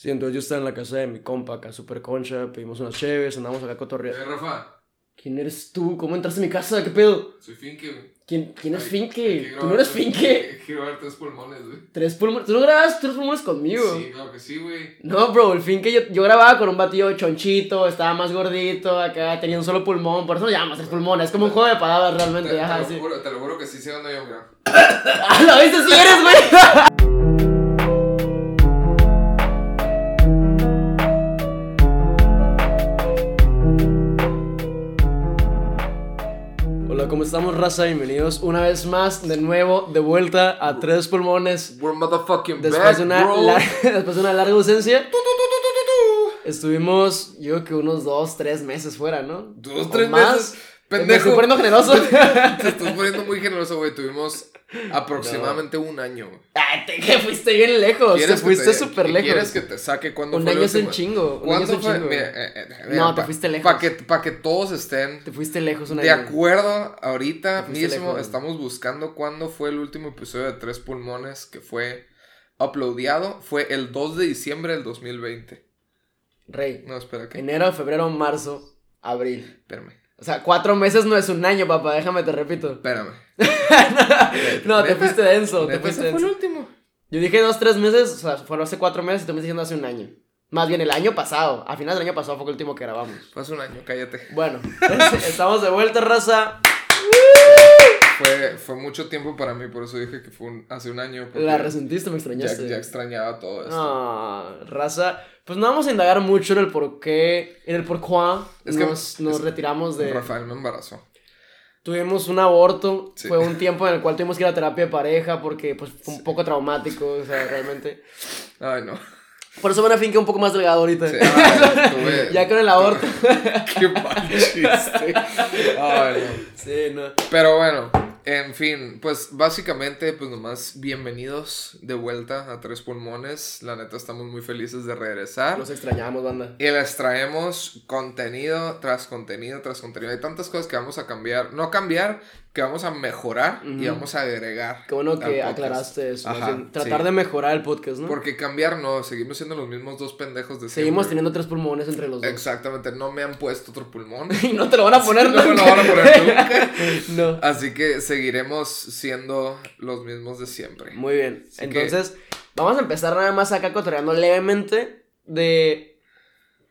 Sí, entonces yo estaba en la casa de mi compa, acá super concha, pedimos unas cheves, andamos acá cotorreando. Eh, Rafa, ¿Quién eres tú? ¿Cómo entraste a mi casa? ¿Qué pedo? soy Finke, güey. ¿Quién, quién es hay Finke? ¿Tú no eres Finke? Hay que grabar tres pulmones, güey. Tres pulmones. ¿Tú no grabas tres pulmones conmigo? Sí, claro que sí, güey. No, bro, el Finke yo, yo grababa con un batido chonchito, estaba más gordito, acá tenía un solo pulmón, por eso lo llamamos tres pulmones. Es como un juego de palabras Te, realmente, te ajá, lo sí. juro, te lo juro que sí sé dónde yo, mira. ¡Ah, lo viste si eres, güey! ¿cómo estamos, raza? Bienvenidos una vez más, de nuevo, de vuelta a Tres Pulmones. We're motherfucking Después back, de una, bro. después de una larga ausencia, estuvimos, yo creo que unos dos, tres meses fuera, ¿no? Dos, O tres más. meses. Me Pendejo. estoy poniendo generoso. Te estás poniendo muy generoso, güey. Tuvimos aproximadamente un año. Ay, te que fuiste bien lejos. Te ¿Quieres que fuiste te- súper lejos. ¿Quieres que te saque cuándo Un la año es un chingo. Un año es ¿Cuándo un fue? chingo. Mira, eh, eh, No, te fuiste lejos. Para que, pa' que todos estén Te fuiste lejos una de acuerdo, ahorita Te mismo lejos. estamos buscando cuándo fue el último episodio de Tres Pulmones que fue uploadeado. Fue el 2 de diciembre del 2020. Rey. No, espera, ¿qué? Enero, febrero, marzo, abril. Espérame, O sea, cuatro meses no es un año, papá. Déjame te repito. espérame. no, te fuiste denso. Te ¿Neta fuiste fue el último? Yo dije dos, tres meses. O sea, fueron hace cuatro meses y tú me estás diciendo hace un año. Más bien el año pasado. A finales del año pasado fue el último que grabamos. Fue hace un año, cállate. Bueno, estamos de vuelta, raza. Fue, fue mucho tiempo para mí, por eso dije que fue un- hace un año. La resentiste, me ya, extrañaste. ya extrañaba todo esto. Ah, raza. Pues no vamos a indagar mucho en el por qué, en el por cuá Es que- nos, nos es- retiramos de... Rafael me embarazó. Tuvimos un aborto, Sí. fue un tiempo en el cual tuvimos que ir a terapia de pareja porque pues fue un poco traumático, o sea, realmente. Ay, no. Por eso van a un poco más delgado ahorita. Sí, tuve- ya con el aborto. Qué mal chiste. Ay, no. sí, no. Pero bueno, en fin, pues básicamente, pues nomás bienvenidos de vuelta a Tres Pulmones. La neta, estamos muy felices de regresar. Los extrañamos, banda. Y les traemos contenido tras contenido tras contenido. Hay tantas cosas que vamos a cambiar. No cambiar, que vamos a mejorar y vamos a agregar. Qué bueno que aclaraste eso. Ajá, tratar sí. de mejorar el podcast, ¿no? Porque cambiar no, seguimos siendo los mismos dos pendejos de Seguimos siempre. teniendo tres pulmones entre los dos. Exactamente, no me han puesto otro pulmón. y no te lo van a poner No me lo nunca. van a poner nunca. no. Así que seguiremos siendo los mismos de siempre. Muy bien. Así que- Entonces, vamos a empezar nada más acá cotoreando levemente de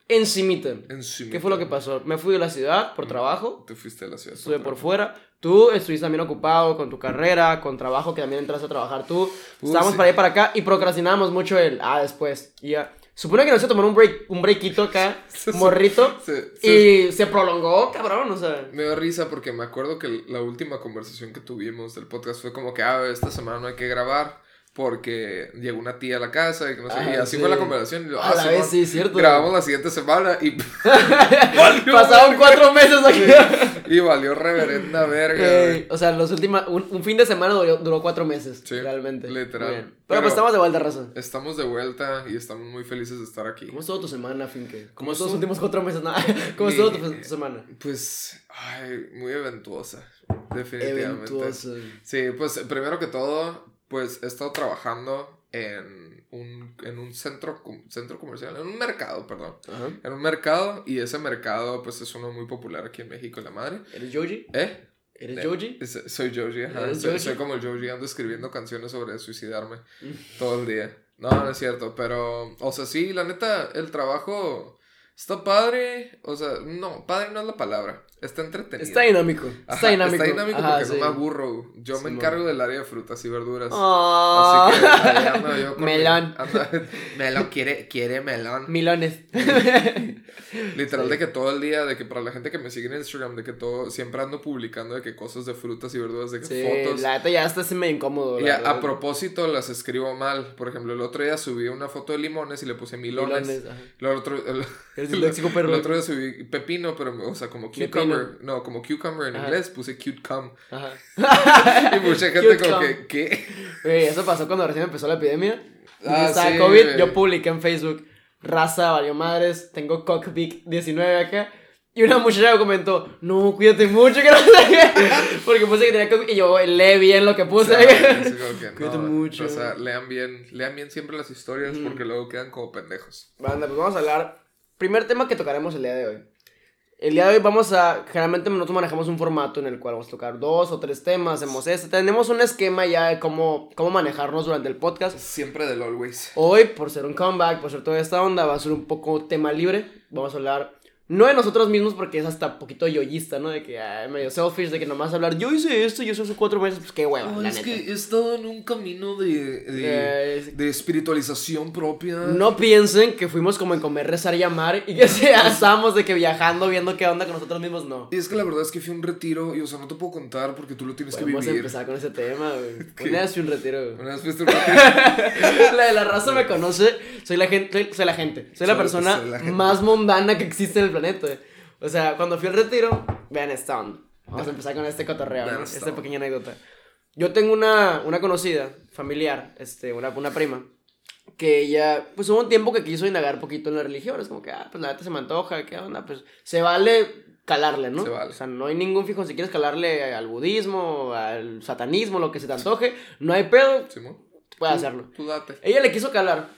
encimita. Encima. ¿Qué fue lo que pasó? Me fui de la ciudad por trabajo, Te fuiste a la ciudad. estuve por fuera. Tú estuviste también ocupado con tu carrera, con trabajo que también entraste a trabajar tú. Estábamos sí. para allá para acá y procrastinábamos mucho el ah, después. Y ya. Supone que nos iba a tomar un break, un breakito acá, morrito. Sí, sí. Y se prolongó, cabrón, o sea. Me dio risa porque me acuerdo que la última conversación que tuvimos del podcast fue como que, ah, esta semana no hay que grabar porque llegó una tía a la casa y que no sé, Ah, y así sí. fue la conversación. Y yo, A ah, la vez, sí, cierto. Grabamos la siguiente semana y, Pasaron cuatro meses aquí. y valió reverenda verga. O sea, los últimos, un, un fin de semana duró, duró cuatro meses, Sí, realmente. literal. Pero, Pero- pues estamos de vuelta, raza. Estamos de vuelta y estamos muy felices de estar aquí. ¿Cómo estuvo tu semana, Finke? ¿Cómo ¿Cómo estuvo los últimos cuatro meses? Nada. ¿Cómo estuvo tu, tu semana? Pues, ay, muy eventuosa, definitivamente. Eventuoso. Sí, pues primero que todo, pues he estado trabajando en un, en un centro, centro comercial, en un mercado, perdón. Ajá. En un mercado y ese mercado pues es uno muy popular aquí en México, la madre. ¿Eres Joji? ¿Eh? ¿Eres Eh, Joji? es- soy Joji, ajá. ¿Eres Soy, como el Joji, ando escribiendo canciones sobre suicidarme todo el día. No, no es cierto, pero, o sea, sí, la neta, el trabajo está padre. O sea, no, padre no es la palabra, está entretenido. Está dinámico. Está dinámico. Está dinámico Ajá, porque sí. no me aburro. Yo me encargo del área de frutas y verduras. Ah. Así que ahí ando yo con mi- Melón. ando- melón, quiere, quiere melón. Milones. Literal Sí. de que todo el día, de que para la gente que me sigue en Instagram, de que todo, siempre ando publicando de que cosas de frutas y verduras, de que Sí, fotos. la neta ya está se me incómodo. Y a, propósito las escribo mal. Por ejemplo, el otro día subí una foto de limones y le puse milones. El otro, el, perro. el otro día subí pepino, pero, o sea, como Pepino. Cucumber. No, como cucumber en Ajá. inglés, puse cute cum. Ajá. Y mucha gente Cute como cum. que, ¿qué? Eso pasó cuando recién empezó la epidemia. Ah, estaba sí, COVID, yo publiqué en Facebook, raza, valió madres, tengo Cockpick 19 acá. Y una muchacha me comentó, no, cuídate mucho, que no sé qué. Porque puse que tenía que... Y yo lee bien lo que puse. Sí, que, Cuídate no, mucho. O sea, lean bien, lean bien siempre las historias Ujú. porque luego quedan como pendejos. Banda, pues vamos a hablar. Primer tema que tocaremos el día de hoy. El día de hoy vamos a. Generalmente nosotros manejamos un formato en el cual vamos a tocar dos o tres temas. Hacemos este. Tenemos un esquema ya de cómo, cómo manejarnos durante el podcast. Siempre del always. Hoy, por ser un comeback, por ser toda esta onda, va a ser un poco tema libre. Vamos a hablar. No de nosotros mismos, porque es hasta poquito yoyista, ¿no? De que ay, medio selfish, de que nomás hablar, yo hice esto, yo hice hace cuatro meses, pues qué hueva, la neta. he estado en un camino de, Eh, de espiritualización propia. No piensen que fuimos como en comer, rezar y amar y que se asamos de que viajando, viendo qué onda con nosotros mismos, no. Y es que la verdad es que fui a un retiro y, o sea, no te puedo contar porque tú lo tienes que Podemos vivir. empezar con ese tema, güey. Una vez fui a un retiro, güey. Una vez fuiste a un retiro. La de la raza me conoce, soy la gente, soy, soy la gente, soy la persona soy la más mundana que existe en el planeta. güey. O sea, cuando fui al retiro, vean esta onda. Vamos a empezar con este cotorreo, ¿no? esta pequeña anécdota. Yo tengo una, una conocida, familiar, este, una, una prima, que ella, pues hubo un tiempo que quiso indagar un poquito en la religión. Es como que, ah, pues la neta se me antoja, ¿qué onda? Pues se vale calarle, ¿no? Se vale. O sea, no hay ningún fijo. Si quieres calarle al budismo, al satanismo, lo que se te antoje, no hay pedo, puedes Tú- hacerlo. Tú date. Ella le quiso calar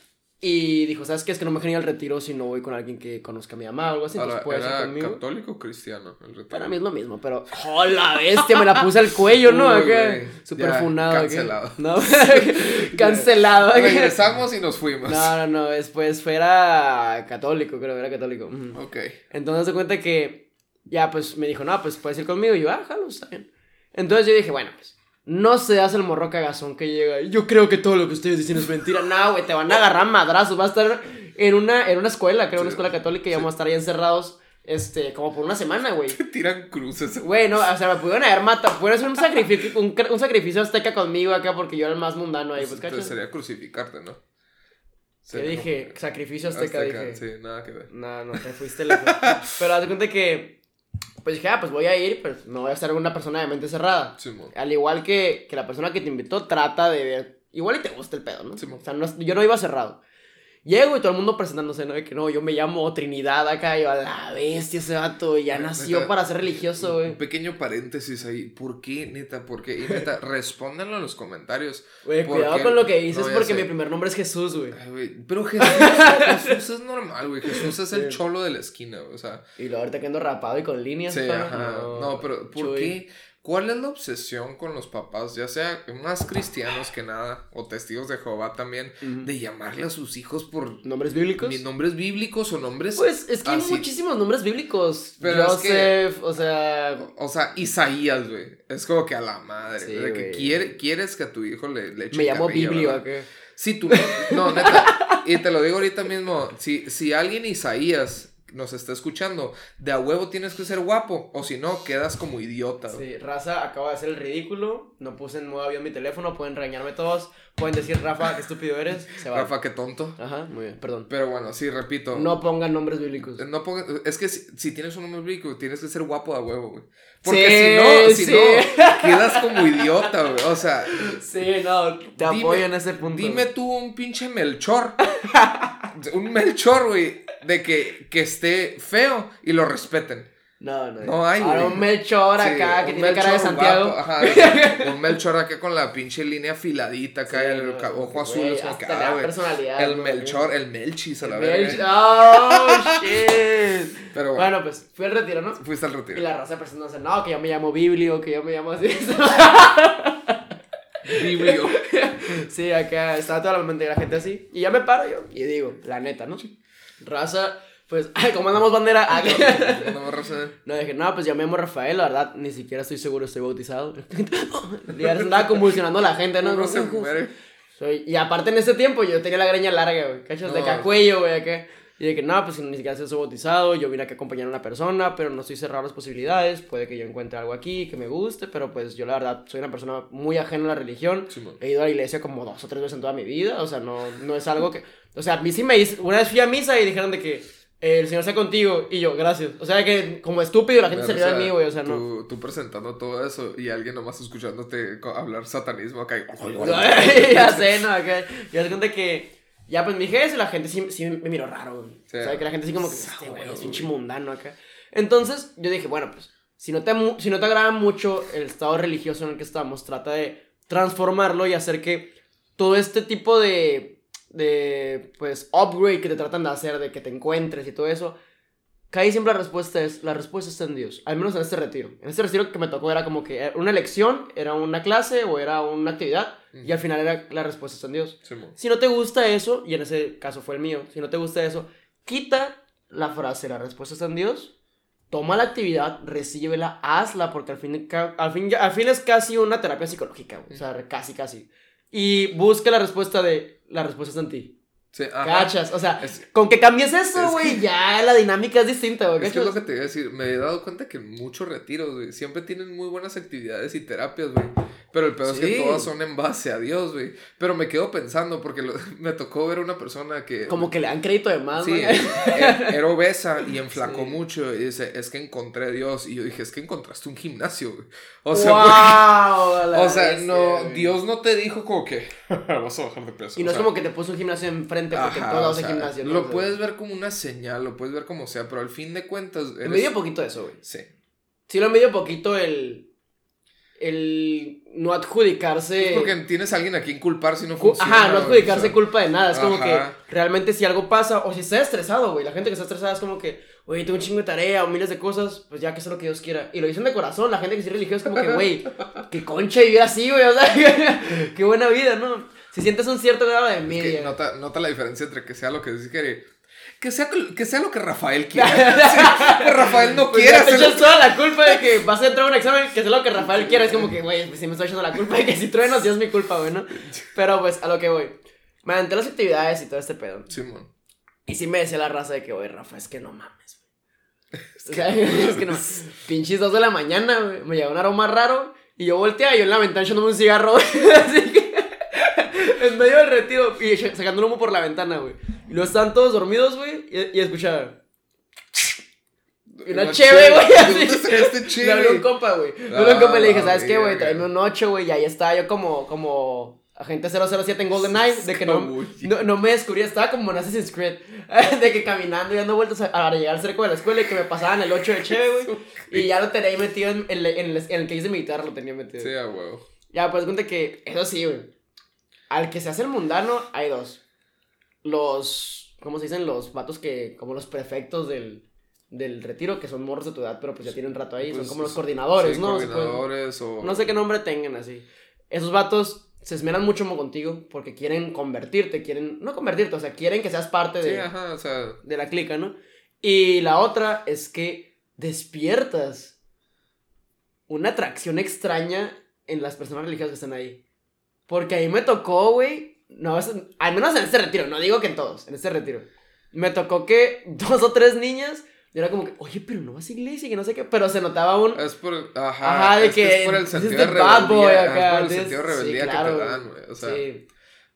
y dijo, ¿sabes qué? Es que no me genera el retiro si no voy con alguien que conozca a mi mamá o algo así. Ahora, Entonces puedes ¿era conmigo. católico o cristiano el retiro? Para mí es lo mismo, pero. ¡Hola, bestia! Me la puse al cuello, ¿no? Uy, Acá. güey. Super Ya, funado. acá. cancelado. No, cancelado. Regresamos y nos fuimos. No, no, no. Después fuera católico, creo, era católico. Ok. Entonces se cuenta que ya pues me dijo, no, pues puedes ir conmigo. Y yo, ah, jalo, está bien. Entonces yo dije, bueno, pues no se hace el morro cagazón que llega. Yo creo que todo lo que ustedes dicen es mentira. No, güey, te van a agarrar madrazos. Va a estar en una, en una escuela, creo, una escuela católica. Y Sí. vamos a estar ahí encerrados, este, como por una semana, güey. Tiran cruces. Güey, no, o sea, me pudieron haber matado. Pudieron hacer un sacrificio, un, cr- un sacrificio azteca conmigo acá porque yo era el más mundano ahí, pues, Entonces ¿cachas? sería crucificarte, ¿no? ¿Qué Sería dije? Sacrificio azteca, dije. Sí, nada que ver. No, no, te fuiste lejos. Pero haz de cuenta que, pues dije, ah, pues voy a ir, pues no voy a con una persona de mente cerrada. Simón. Al igual que, que la persona que te invitó trata de ver, igual y te gusta el pedo, ¿no? Sí, o sea, no yo no iba cerrado. Llego y todo el mundo presentándose, ¿no? De que no, yo me llamo Trinidad acá, y yo a la bestia ese vato, ya Neta, nació para ser religioso, güey. Un pequeño paréntesis ahí. ¿Por qué, neta? ¿Por qué? Y neta, respóndanlo en los comentarios. Güey, ¿por cuidado qué? con lo que dices No, porque sé. mi primer nombre es Jesús, güey. Pero Jesús, Jesús es normal, güey. Jesús es el Sí. cholo de la esquina, güey, o sea. Y luego ahorita que ando rapado y con líneas. Sí, ajá. No, pero ¿por Chuy. qué? ¿Cuál es la obsesión con los papás, ya sea más cristianos que nada, o testigos de Jehová también, de llamarle a sus hijos por ¿Nombres bíblicos? ni nombres bíblicos o nombres Pues es que hay muchísimos nombres bíblicos. Pero es que- Joseph, o sea. O sea, Isaías, güey. Es como que a la madre. Sí, de que quiere, quieres que a tu hijo le, le eche Me llamo Biblio. ¿qué? Si tú no, neta, y te lo digo ahorita mismo, si, si alguien Isaías nos está escuchando, de a huevo tienes que ser guapo, o si no, quedas como idiota. Sí, Raza acaba de hacer el ridículo. No puse en modo avión mi teléfono. Pueden regañarme todos. Pueden decir, Rafa, qué estúpido eres. Se va. Rafa, qué tonto. Ajá, muy bien, perdón. Pero bueno, sí, repito. No pongan nombres bíblicos. No ponga- es que si, si tienes un nombre bíblico, tienes que ser guapo a huevo, güey. Sí, Porque si no, si sí. no, quedas como idiota, güey. O sea, Sí, no, te Dime- apoyo en ese punto. Dime tú un pinche Melchor. un Melchor, güey. De que, que esté feo y lo respeten. No, no. No hay, Ahora un Melchor Sí, acá que tiene cara de Melchor Santiago. guapo, ajá, de- un Melchor acá con la pinche línea afiladita acá, Sí, el no, ojo azul. es hasta ah, personalidad, El. Melchor, el Melchis a la verga. Melch- Oh, shit. Pero bueno, Bueno, pues fui al retiro, ¿no? fuiste al Y retiro. la raza presentándose, no, que yo me llamo Biblio, que yo me llamo así. Biblio. sí, acá estaba toda la, mente de la gente así. Y ya me paro yo y digo, la neta, ¿no? Raza, pues, ay, como andamos bandera. Ah, No raza. No, dije, no, pues llamo Rafael, la verdad, ni siquiera estoy seguro, estoy bautizado. y andaba convulsionando la gente, ¿no? Uno se muere. Soy- Y aparte en ese tiempo yo tenía la greña larga, güey, ¿cachas? De No. acá a cuello, güey, acá. Y de que no, pues ni siquiera soy bautizado, yo vine aquí a acompañar a una persona, pero no estoy cerrado a las posibilidades, puede que yo encuentre algo aquí que me guste, pero pues yo la verdad soy una persona muy ajena a la religión. He ido a la iglesia como dos o tres veces en toda mi vida, o sea, no, no es algo que... O sea, a mí sí me dice, una vez fui a misa y dijeron de que eh, el Señor sea contigo, y yo, gracias. O sea, que como estúpido la gente se Bueno, rió de mí, güey, o sea, no. tú, tú presentando todo eso y alguien nomás escuchándote hablar satanismo acá. y- ya sé, ¿no? Acá, se cuenta que ya pues mi jefe, la gente sí, sí me miró raro, güey. Sí. O sea, que la gente sí como que, este güey es pinche mundano acá. Entonces, yo dije, bueno, pues, si no te, si no te agrada mucho el estado religioso en el que estamos, trata de transformarlo y hacer que todo este tipo de, de, pues, upgrade que te tratan de hacer, de que te encuentres y todo eso, casi siempre la respuesta es, la respuesta está en Dios, al menos en este retiro. En este retiro que me tocó era como que era una elección, era una clase o era una actividad, y al final era la respuesta está en Dios. Si no te gusta eso, y en ese caso fue el mío, si no te gusta eso, quita la frase, la respuesta está en Dios, toma la actividad, recíbela, hazla, porque al fin, al fin, al fin es casi una terapia psicológica, o sea, casi, casi. Y busca la respuesta de, la respuesta está en ti. Sí. Cachas, o sea, Es- con que cambies eso, es güey, ya la dinámica es distinta, güey. Es que es lo que te iba a decir, me he dado cuenta que muchos retiros, güey, siempre tienen muy buenas actividades y terapias, güey. Pero el peor es Sí. que todas son en base a Dios, güey. Pero me quedo pensando porque lo- me tocó ver una persona que... Como que le dan crédito de más, Sí, güey. era, era obesa y enflacó Sí. mucho. Y dice, es que encontré a Dios. Y yo dije, es que encontraste un gimnasio, güey. O sea, Wow, porque- o sea bestia, no. Dios no te dijo como que vas a bajar de peso. Y no o es sea, como que te puso un gimnasio enfrente porque ajá, todos o sea, gimnasio. ¿no? Lo puedes ver como una señal, lo puedes ver como sea, pero al fin de cuentas. Me eres- dio poquito eso, güey. Sí. Sí lo medio poquito el... El no adjudicarse... Es porque tienes a alguien a quien culpar si no funciona. Ajá, no adjudicarse o sea, culpa de nada. Es como ajá. que realmente si algo pasa, o si estás estresado, güey. La gente que está estresada es como que, oye, tengo un chingo de tarea o miles de cosas, pues ya que sea lo que Dios quiera. Y lo dicen de corazón. La gente que sí es religiosa es como que, güey, qué concha vivir así, güey. O sea, qué buena vida, ¿no? Si sientes un cierto grado de Es que envidia. nota, nota la diferencia entre que sea lo que dice que. Que sea, que sea lo que Rafael quiera. Sí, que Rafael no Pues quiere ya te echas toda la culpa de que vas a entrar a un examen que es lo que Rafael quiere. Es como que, güey, sí me estoy echando la culpa de que si truenos, ya es mi culpa, güey, ¿no? Pero pues a lo que voy. Me aventé las actividades y todo este pedo. Simón. Y sí me decía la raza de que, güey, Rafa, es que no mames, güey. O sea, es que no. Pinches dos de la mañana, güey. Me llegó un aroma raro. Y yo volteaba y yo en la ventana echándome un cigarro. Así. En medio del retiro. Y sacando humo por la ventana, güey. Y luego estaban todos dormidos, güey. Y, y escuchaba. Y una Una cheve, güey. ¿De así. sacaste Me cheve? habló un compa, güey. Me habló un compa y le dije, Ah, ¿sabes qué, güey? Tráeme un 8, güey. Y ahí estaba yo como, como agente 007 en GoldenEye. De que no, no, no me descubría. Estaba como en Assassin's Creed. De que caminando y dando vueltas a- para llegar cerca de la escuela y que me pasaban el 8 de Cheve, güey. Y ya lo tenía ahí metido en, en, el- en el, en el case de mi guitarra, lo tenía metido. Sí, a huevo. Ya, pues cuenta que, eso sí, güey. Al que se hace el mundano, hay dos. Los, ¿cómo se dicen? Los vatos que, como los prefectos del, del retiro, que son morros de tu edad, pero pues ya tienen rato ahí. son Pues, como los sí, coordinadores, sí, ¿no? Coordinadores o. no sé qué nombre tengan así. Esos vatos se esmeran mucho mo- contigo porque quieren convertirte, quieren, no convertirte, o sea, quieren que seas parte Sí, de, ajá, o sea. de la clica, ¿no? Y la otra es que despiertas una atracción extraña en las personas religiosas que están ahí. Porque ahí me tocó, güey, no, es- al menos en este retiro, no digo que en todos, en este retiro. Me tocó que dos o tres niñas, y era como que, oye, pero no vas a iglesia, y que no sé qué, pero se notaba un... Es por. Ajá. Ajá, de es que, Es por el sentido de rebeldía. acá, Es por el this- sentido de sí, rebeldía claro, que te dan, güey. O sea. sí.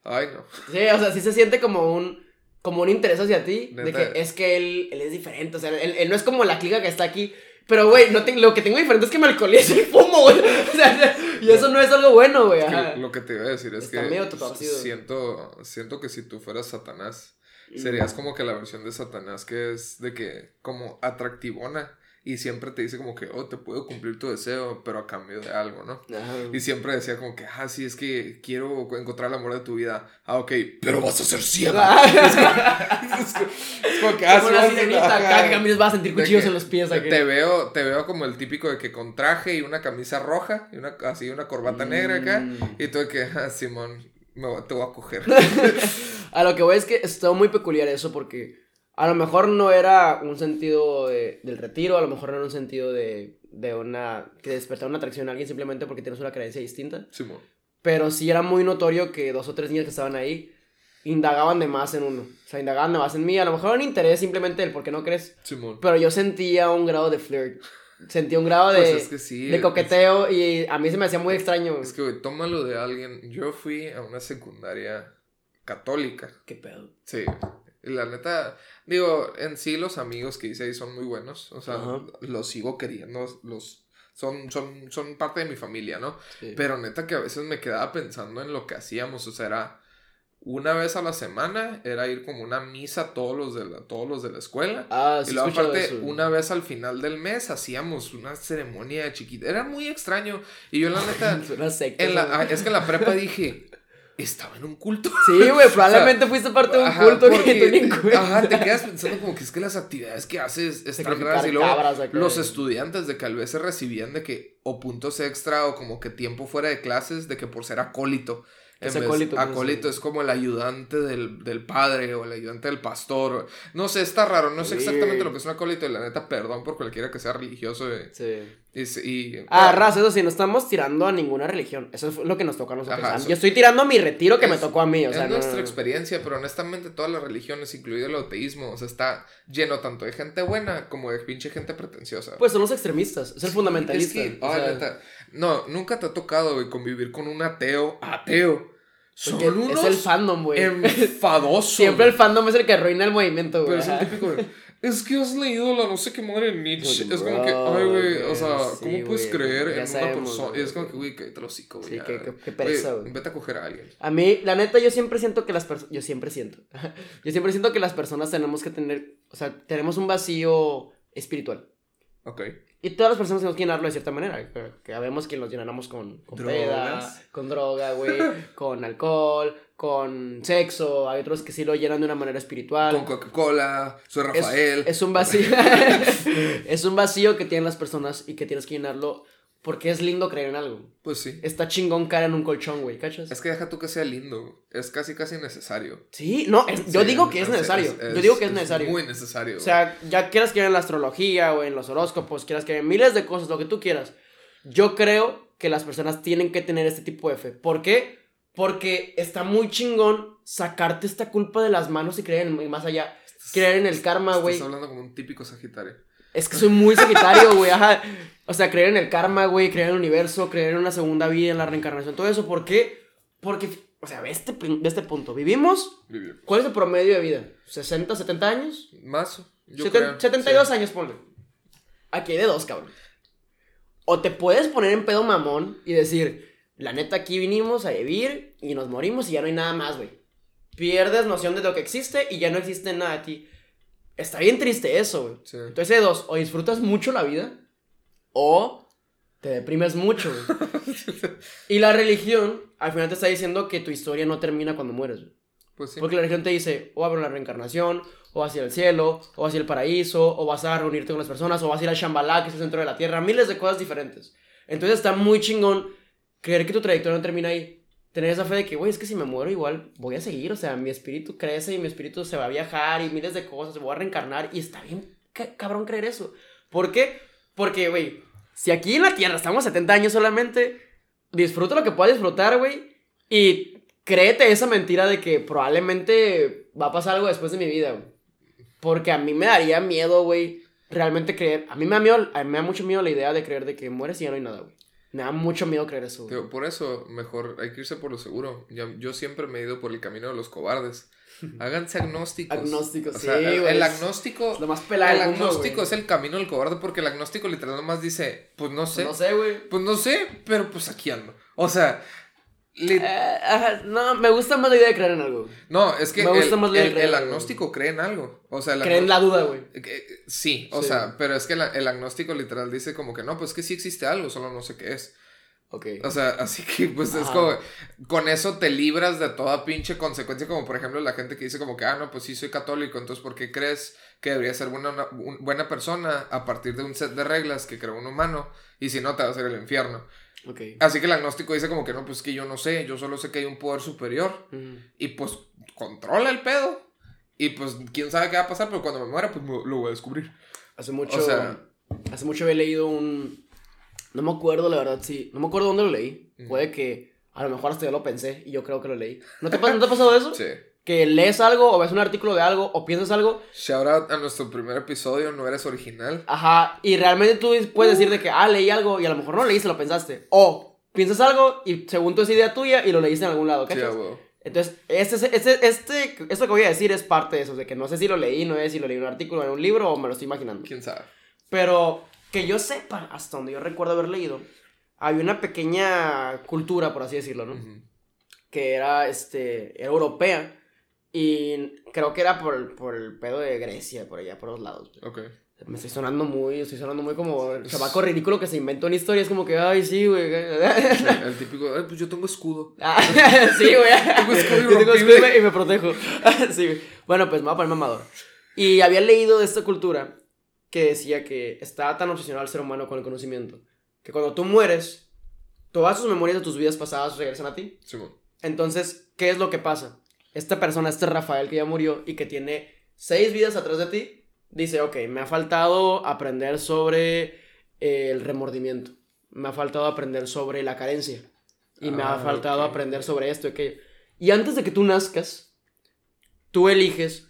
Ay, no. Sí, o sea, sí se siente como un como un interés hacia ti de Neta. que es que él, él es diferente, o sea, él, él no es como la clica que está aquí, pero güey, no te- lo que tengo diferente es que me alcoholizo y fumo, güey. O sea, y eso no es algo bueno, güey. Lo que te iba a decir es Está que medio siento, siento que si tú fueras Satanás, Mm. serías como que la versión de Satanás que es de que como atractivona y siempre te dice como que, oh, te puedo cumplir tu deseo, pero a cambio de algo, ¿no? Ajá. Y siempre decía como que, ah, sí, es que quiero encontrar el amor de tu vida. Ah, ok, pero vas a ser ciega. es como que, ah, Como sí, la vas a- sirenita acá que caminas vas a sentir cuchillos en los pies te- aquí. Te veo, te veo como el típico de que con traje y una camisa roja y una así una corbata negra acá Mm. y tú de que, ah, Simón, me te voy a coger. A lo que voy es que estuvo muy peculiar eso porque a lo mejor no era un sentido de- del retiro, a lo mejor no era un sentido de, de una... que despertar una atracción a alguien simplemente porque tienes una creencia distinta. Simón. Pero sí era muy notorio que dos o tres niñas que estaban ahí indagaban de más en uno. O sea, indagaban de más en mí. A lo mejor un interés simplemente del por qué no crees. Simón. Pero yo sentía un grado de flirt. Sentía un grado de, Pues es que sí. de coqueteo y a mí se me hacía muy extraño. Es que, güey, tómalo de alguien. Yo fui a una secundaria católica. ¿Qué pedo? Sí. La neta, digo, en sí los amigos que hice ahí son muy buenos. O sea, Ajá. los sigo queriendo. Los son, son, son parte de mi familia, ¿no? Sí. Pero neta que a veces me quedaba pensando en lo que hacíamos. O sea, era. una vez a la semana era ir como una misa todos los de la, todos los de la escuela. Ah, y sí, he luego aparte, eso. una vez al final del mes hacíamos una ceremonia chiquita. Era muy extraño. Y yo la neta, una secta. en la- ah, es que en la prepa dije, estaba en un culto. Sí, güey, probablemente fuiste parte de un Ajá, culto que porque- tú en cuenta. Ajá, te quedas pensando como que es que las actividades que haces están raras y luego los estudiantes de que a veces recibían de que o puntos extra o como que tiempo fuera de clases de que por ser acólito. Es acólito, acólito es como el ayudante del, del padre o el ayudante del pastor. No sé, está raro. No sé exactamente lo que es un acólito y la neta, perdón por cualquiera que sea religioso. eh, Sí. Y, y- Ah, pero- raza, eso sí, no estamos tirando a ninguna religión. Eso es lo que nos toca a nosotros. Ajá, eso- Yo estoy tirando a mi retiro que me tocó a mí, o sea, es no- nuestra experiencia, pero honestamente todas las religiones, incluido el ateísmo, o sea, está lleno tanto de gente buena como de pinche gente pretenciosa. Pues son los extremistas, es el fundamentalista. Es que, o ay, sea, neta, no, nunca te ha tocado, güey, convivir con un ateo, ateo. Son unos es el fandom, güey. enfadosos. Siempre el fandom es el que arruina el movimiento, güey. Pero es un típico de, es que has leído la no sé qué madre de Nietzsche. Bro, Es como que, ay, güey, o sea, sí, ¿cómo puedes creer en sabemos, una persona? es como que, güey, hocico, güey. Sí, qué- qué- qué pereza, güey. Vete a coger a alguien. A mí, la neta, yo siempre siento que las personas. Yo siempre siento. yo siempre siento que las personas tenemos que tener. O sea, tenemos un vacío espiritual. Ok. Y todas las personas tenemos que llenarlo de cierta manera. Que, sabemos que los llenamos con, con peda, Drogas. con droga, güey, con alcohol, con sexo. Hay otros que sí lo llenan de una manera espiritual. Con Coca-Cola, soy es, Rafael. es un vacío. es un vacío que tienen las personas y que tienes que llenarlo porque es lindo creer en algo. Pues sí. Está chingón caer en un colchón, güey, ¿cachas? Es que deja tú que sea lindo. Es casi, casi necesario. Sí, no, es- yo Sí, digo que es necesario. yo digo que es necesario. Muy necesario. O sea, ya quieras creer en la astrología o en los horóscopos, quieras creer en miles de cosas, lo que tú quieras. Yo creo que las personas tienen que tener este tipo de fe. ¿Por qué? Porque está muy chingón sacarte esta culpa de las manos y creer en más allá. Creer en el karma, Estás güey. hablando como un típico Sagitario. Es que soy muy sagitario, güey. Ajá. O sea, creer en el karma, güey. Creer en el universo. Creer en una segunda vida, en la reencarnación. Todo eso. ¿Por qué? Porque, o sea, ve este, ve este punto. Vivimos. ¿Cuál es el promedio de vida? ¿60, 70 años? Más. Yo Seten- creo. 72 Sí. años, ponle. Aquí hay de dos, cabrón. O te puedes poner en pedo mamón y decir, la neta, aquí vinimos a vivir y nos morimos y ya no hay nada más, güey. Pierdes noción de lo que existe y ya no existe nada de ti. Está bien triste eso, güey. Sí. Entonces hay dos, o disfrutas mucho la vida o te deprimes mucho, güey. y la religión al final te está diciendo que tu historia no termina cuando mueres, güey. Pues sí. Porque la religión te dice, o va a haber una reencarnación, o vas a ir al cielo, o vas a ir al paraíso, o vas a reunirte con las personas, o vas a ir al Shambhala, que es el centro de la tierra, miles de cosas diferentes. Entonces está muy chingón creer que tu trayectoria no termina ahí. Tener esa fe de que, güey, es que si me muero igual voy a seguir, o sea, mi espíritu crece y mi espíritu se va a viajar y miles de cosas, voy a reencarnar y está bien ca- cabrón creer eso. ¿Por qué? Porque, güey, si aquí en la tierra estamos 70 años solamente, disfruta lo que puedas disfrutar, güey, y créete esa mentira de que probablemente va a pasar algo después de mi vida. Porque a mí me daría miedo, güey, realmente creer. A mí me da, miedo, me da mucho miedo la idea de creer de que mueres y ya no hay nada, güey. Me da mucho miedo creer eso, güey. Por eso, mejor hay que irse por lo seguro. Yo, siempre me he ido por el camino de los cobardes. Háganse agnósticos. Agnósticos, O sea, sí, el, güey, el agnóstico. Es lo más pelado El mundo, agnóstico es el camino del cobarde porque el agnóstico literal nomás dice, pues no sé. No sé, güey. Pues no sé, pero pues aquí ando. O sea, Eh, ajá, no, me gusta más la idea de creer en algo. no, es que me gusta el, más la de el- creer, el güey. agnóstico cree en algo. O sea, el Creer en la duda, güey. Eh, eh, Sí, o Sí. sea, pero es que la- el agnóstico literal dice como que no, pues que sí existe algo, solo no sé qué es. Ok. O sea, así que pues es como, con eso te libras de toda pinche consecuencia, como por ejemplo la gente que dice como que, ah, no, pues sí soy católico, entonces ¿por qué crees que debería ser buena, una un- buena persona a partir de un set de reglas que creó un humano? Y si no, te va a hacer el infierno. Así que el agnóstico dice como que no, pues que yo no sé, yo solo sé que hay un poder superior y pues controla el pedo. Y pues quién sabe qué va a pasar, pero cuando me muera, pues me- lo voy a descubrir. Hace mucho. O sea- hace mucho había leído un. No me acuerdo, la verdad, sí. No me acuerdo dónde lo leí. Puede que. A lo mejor hasta yo lo pensé y yo creo que lo leí. ¿No te, ¿no te ha pasado eso? Sí. Que lees algo o ves un artículo de algo o piensas algo. Shout out a nuestro primer episodio, no eres original. Ajá. Y realmente tú puedes decir de que, ah, leí algo y a lo mejor no leíste, lo pensaste. O piensas algo y según tú es idea tuya y lo leíste en algún lado. Sí, ¿cachas? huevo. Entonces, este, este, este, esto que voy a decir es parte de eso, de que no sé si lo leí, no sé si lo leí en un artículo, en un libro o me lo estoy imaginando. ¿Quién sabe? Pero que yo sepa, hasta donde yo recuerdo haber leído, hay una pequeña cultura, por así decirlo, ¿no? Que era, este, era europea. Y creo que era por, por el pedo de Grecia, por allá, por los lados. Ok. Me estoy sonando muy, estoy sonando muy como chavaco ridículo que se inventó una historia. Es como que, ay, sí, güey. El típico, ay, pues yo tengo escudo. Ah, sí, güey. Tengo escudo Yo tengo escudo y me protejo. sí, güey. Bueno, pues me voy a poner mamador. Y había leído de esta cultura que decía que estaba tan obsesionado el ser humano con el conocimiento que cuando tú mueres, todas tus memorias de tus vidas pasadas regresan a ti. Simón. Entonces, ¿qué es lo que pasa? Esta persona, este Rafael que ya murió y que tiene seis vidas atrás de ti, dice, ok, me ha faltado aprender sobre eh, el remordimiento, me ha faltado aprender sobre la carencia y me ha Ah, faltado aprender sobre esto y aquello. Y antes de que tú nazcas, tú eliges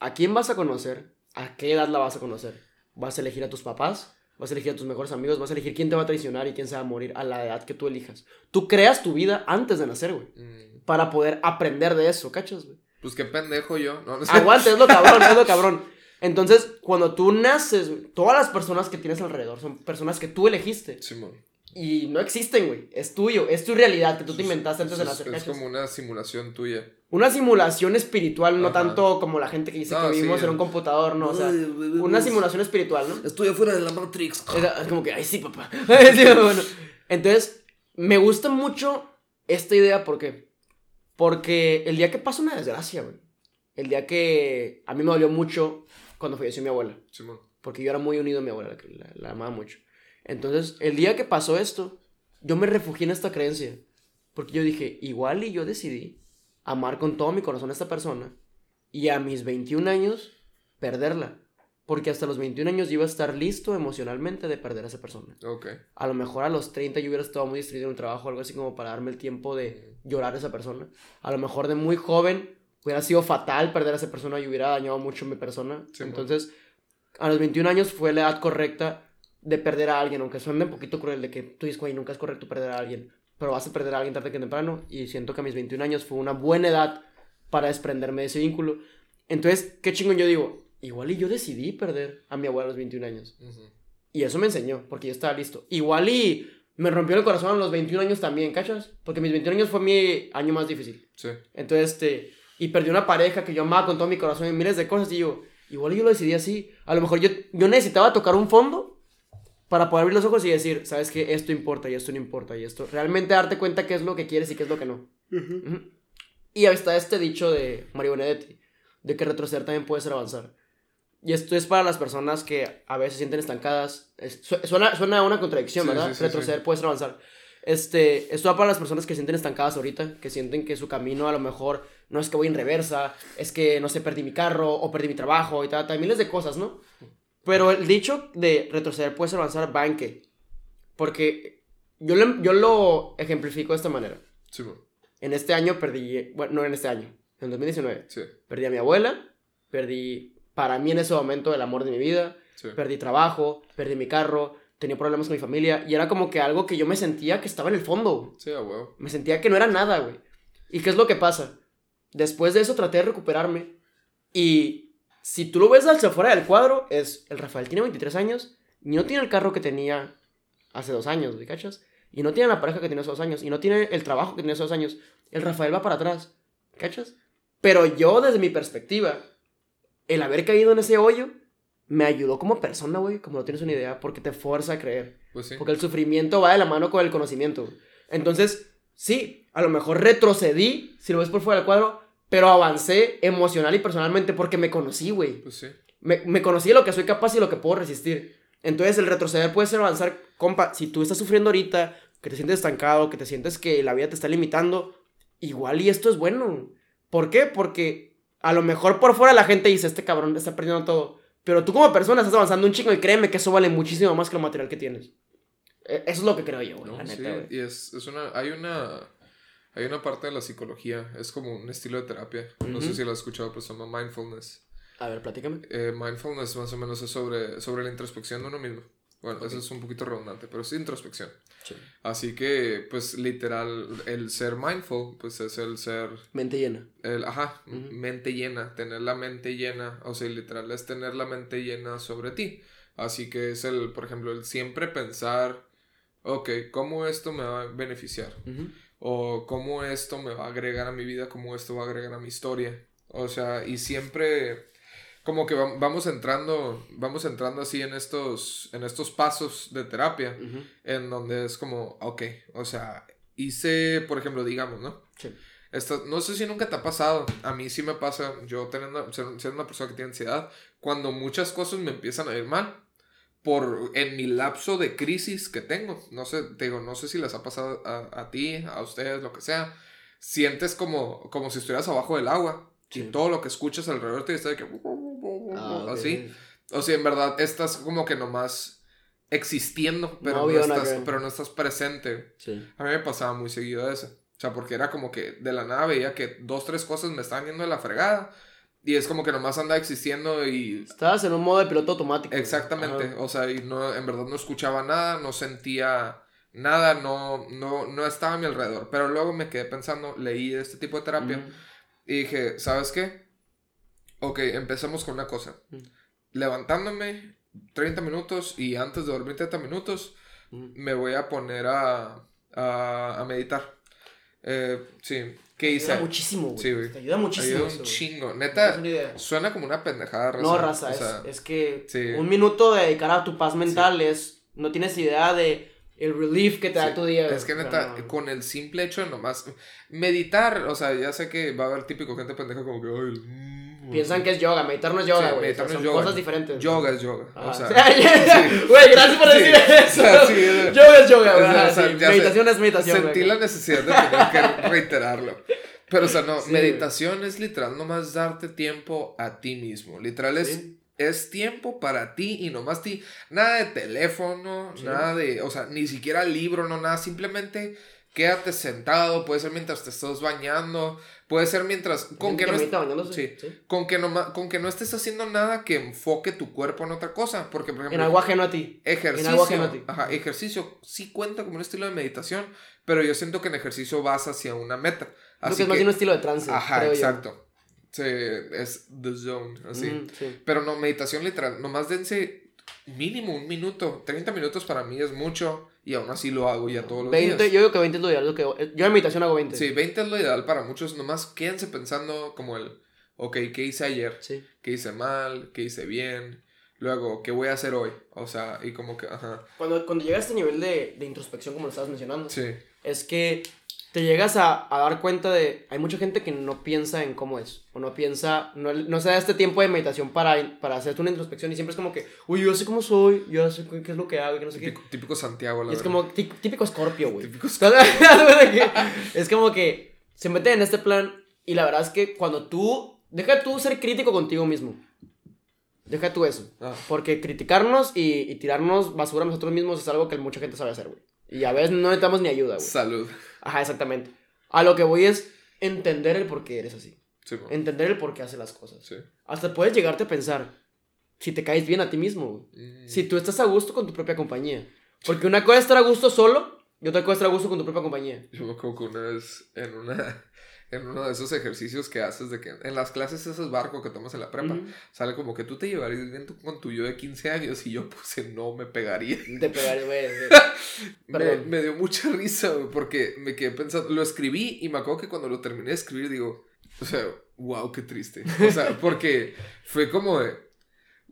a quién vas a conocer, a qué edad la vas a conocer. Vas a elegir a tus papás, vas a elegir a tus mejores amigos, vas a elegir quién te va a traicionar y quién se va a morir a la edad que tú elijas. Tú creas tu vida antes de nacer, güey Mm, para poder aprender de eso, ¿cachas, güey? Pues qué pendejo yo. No, no sé. Aguante, es lo cabrón, es lo cabrón. Entonces, cuando tú naces, güey, todas las personas que tienes alrededor son personas que tú elegiste. Simón. Y no existen, güey. Es tuyo, es tu realidad que tú te inventaste antes de Es- nacer. Es ¿cachas? como una simulación tuya. Una simulación espiritual, no Ajá. tanto como la gente que dice No, que vivimos sí. en un computador, no. O sea, una simulación espiritual, ¿no? Estoy afuera de la Matrix. Es como que, ay, sí, papá. Sí, bueno. Entonces, me gusta mucho esta idea, ¿por qué? Porque el día que pasa una desgracia, güey. El día que a mí me dolió mucho cuando falleció mi abuela. Simón. Porque yo era muy unido a mi abuela, la, la, la amaba mucho. Entonces, el día que pasó esto, yo me refugié en esta creencia. Porque yo dije, igual y yo decidí amar con todo mi corazón a esta persona. Y a mis 21 años, perderla. Porque hasta los 21 años yo iba a estar listo emocionalmente de perder a esa persona. Ok. A lo mejor a los 30 yo hubiera estado muy distraído en un trabajo o algo así como para darme el tiempo de llorar a esa persona. A lo mejor de muy joven hubiera sido fatal perder a esa persona y hubiera dañado mucho a mi persona. Sí, Entonces, a los 21 años fue la edad correcta de perder a alguien, aunque suene un poquito cruel de que tú dices, güey, nunca es correcto perder a alguien, pero vas a perder a alguien tarde que temprano y siento que a mis 21 años fue una buena edad para desprenderme de ese vínculo. Entonces, qué chingón yo digo, igual y yo decidí perder a mi abuela a los 21 años. Y eso me enseñó, porque yo estaba listo. Igual y me rompió el corazón a los 21 años también, ¿cachas? Porque mis 21 años fue mi año más difícil. Sí. Entonces, este, y perdí una pareja que yo amaba con todo mi corazón y miles de cosas. Y yo, igual yo lo decidí así. A lo mejor yo, yo necesitaba tocar un fondo para poder abrir los ojos y decir, sabes que esto importa y esto no importa y esto. Realmente darte cuenta qué es lo que quieres y qué es lo que no. Y ahí está este dicho de Mario Benedetti, de que retroceder también puede ser avanzar. Y esto es para las personas que a veces se sienten estancadas. Es- su- suena, suena una contradicción, Sí, ¿verdad? sí, sí, retroceder puede ser avanzar. Este, esto va para las personas que se sienten estancadas ahorita, que sienten que su camino a lo mejor no es que voy en reversa, es que no sé, perdí mi carro o perdí mi trabajo y tal, tal, miles de cosas, ¿no? Pero el dicho de retroceder puede ser avanzar va en qué? Porque yo lo, yo lo ejemplifico de esta manera. Simón. En este año perdí, bueno, no en este año, en 2019, Sí. perdí a mi abuela, perdí para mí en ese momento el amor de mi vida, Sí. perdí trabajo, perdí mi carro, tenía problemas con mi familia y era como que algo que yo me sentía que estaba en el fondo. Sí, huevo. Me sentía que no era nada, güey. ¿Y qué es lo que pasa? Después de eso traté de recuperarme y si tú lo ves hacia afuera del cuadro es el Rafael tiene 23 años y no tiene el carro que tenía hace dos años, ¿me cachas? Y no tiene la pareja que tenía hace dos años y no tiene el trabajo que tenía hace dos años. El Rafael va para atrás, ¿cachas? Pero yo desde mi perspectiva, el haber caído en ese hoyo me ayudó como persona, güey, como no tienes una idea, porque te fuerza a creer. Pues sí. Porque el sufrimiento va de la mano con el conocimiento. Entonces, sí, a lo mejor retrocedí, si lo ves por fuera del cuadro, pero avancé emocional y personalmente porque me conocí, güey. Pues sí. Me, me conocí de lo que soy capaz y lo que puedo resistir. Entonces, el retroceder puede ser avanzar, compa. Si tú estás sufriendo ahorita, que te sientes estancado, que te sientes que la vida te está limitando, igual y esto es bueno. ¿Por qué? Porque a lo mejor por fuera la gente dice, este cabrón está perdiendo todo. Pero tú como persona estás avanzando un chingo y créeme que eso vale muchísimo más que lo material que tienes. E- Eso es lo que creo yo, güey, No, la sí, neta, güey. y es, es una, hay una, hay una parte de la psicología, es como un estilo de terapia, no sé si lo has escuchado, pero se llama mindfulness. A ver, platícame. Eh, mindfulness más o menos es sobre, sobre la introspección de uno mismo. Bueno, eso es un poquito redundante, pero es introspección. Sí. Así que, pues, literal, el ser mindful, pues es el ser, Mente llena. el, ajá, Ujú. mente llena, tener la mente llena, o sea, literal es tener la mente llena sobre ti. Así que es el, por ejemplo, el siempre pensar, ok, ¿cómo esto me va a beneficiar? Ujú. O cómo esto me va a agregar a mi vida, cómo esto va a agregar a mi historia. O sea, y siempre como que vamos entrando, vamos entrando así en estos, en estos pasos de terapia, en donde es como, ok, o sea, hice, por ejemplo, digamos, ¿no? Sí. Esto, no sé si nunca te ha pasado, a mí sí me pasa, yo teniendo, siendo una persona que tiene ansiedad, cuando muchas cosas me empiezan a ir mal, por, en mi lapso de crisis que tengo, no sé, te digo, no sé si les ha pasado a, a ti, a ustedes, lo que sea, sientes como, como si estuvieras abajo del agua, y todo lo que escuchas alrededor te está de que Ah, así. O sea, en verdad estás como que nomás existiendo, pero no, estás, pero no estás presente. A mí me pasaba muy seguido eso. O sea, porque era como que de la nada veía que dos, tres cosas me estaban yendo de la fregada. Y es como que nomás andaba existiendo y... Estabas en un modo de piloto automático. Exactamente. O sea, y no, en verdad no escuchaba nada, no sentía nada, no, no, no estaba a mi alrededor. Pero luego me quedé pensando, leí este tipo de terapia y dije, ¿sabes qué? Ok, empezamos con una cosa. Mm. Levantándome 30 minutos y antes de dormir 30 minutos, mm. me voy a poner a, a, meditar. Eh, sí. ¿Qué hice? Ayuda muchísimo, güey. Sí, güey. Te ayuda muchísimo. Ayuda un chingo. Neta, suena como una pendejada, raza. No, raza, es, es, que un minuto de dedicar a tu paz mental es. No tienes idea de el relief que te da tu día. Es que neta, con el simple hecho de nomás meditar, o sea, ya sé que va a haber típico gente pendeja como que, ay, Piensan que es yoga, meditar no es yoga, güey. meditar no es yoga. cosas diferentes. Yoga es yoga. O sea, güey, gracias por decir eso. yoga es yoga, güey. meditación es meditación. Sentí la necesidad de tener que reiterarlo. Pero, o sea, no, meditación es literal nomás darte tiempo a ti mismo. Literal es, es tiempo para ti y nomás ti. Nada de teléfono, nada de, o sea, ni siquiera libro, no nada. Simplemente quédate sentado, puede ser mientras te estás bañando, puede ser mientras con que, no con que no con que no estés haciendo nada que enfoque tu cuerpo en otra cosa, porque por ejemplo en algo ajeno a ti. Ejercicio, a ti. Ajá, ejercicio sí cuenta como un estilo de meditación, pero yo siento que en ejercicio vas hacia una meta. Así que es más bien un estilo de trance. Ajá, exacto. Sí, es the zone, así. Pero no, meditación literal, nomás dense mínimo un minuto, 30 minutos para mí es mucho y aún así lo hago ya todos los 20, días. Yo digo que 20 es lo ideal. que, yo en meditación hago 20. Sí, 20 es lo ideal para muchos. Nomás quédense pensando como el, ok, ¿qué hice ayer? Sí. ¿Qué hice mal? ¿Qué hice bien? Luego, ¿qué voy a hacer hoy? O sea, y como que, ajá. Cuando, cuando llega a este nivel de, de introspección, como lo estabas mencionando, sí. es que te llegas a, a, dar cuenta de, hay mucha gente que no piensa en cómo es, o no piensa, no, no se da este tiempo de meditación para, para hacerte una introspección y siempre es como que, uy, yo sé cómo soy, yo sé qué es lo que hago, que no sé qué. Típico Santiago, la y es como típico Scorpio, güey. Típico es como que se mete en este plan y la verdad es que cuando tú, deja tú ser crítico contigo mismo. Deja tú eso. Ah. Porque criticarnos y, y tirarnos basura a nosotros mismos es algo que mucha gente sabe hacer, güey. Y a veces no necesitamos ni ayuda, güey. Salud. Ajá, exactamente. A lo que voy es entender el por qué eres así. Sí, entender el por qué haces las cosas. Sí. Hasta puedes llegarte a pensar si te caes bien a ti mismo, güey. Mm. Si tú estás a gusto con tu propia compañía. Porque una cosa es estar a gusto solo y otra cosa es estar a gusto con tu propia compañía. Yo me acuerdo que una vez en una en uno de esos ejercicios que haces de que en las clases esos barcos que tomas en la prepa, sale como que tú te llevarías bien con tu yo de 15 años y yo puse no me pegaría. Te pegaría, güey. me, me, dio mucha risa, güey, porque me quedé pensando, lo escribí y me acuerdo que cuando lo terminé de escribir digo, o sea, wow, qué triste. O sea, porque fue como de,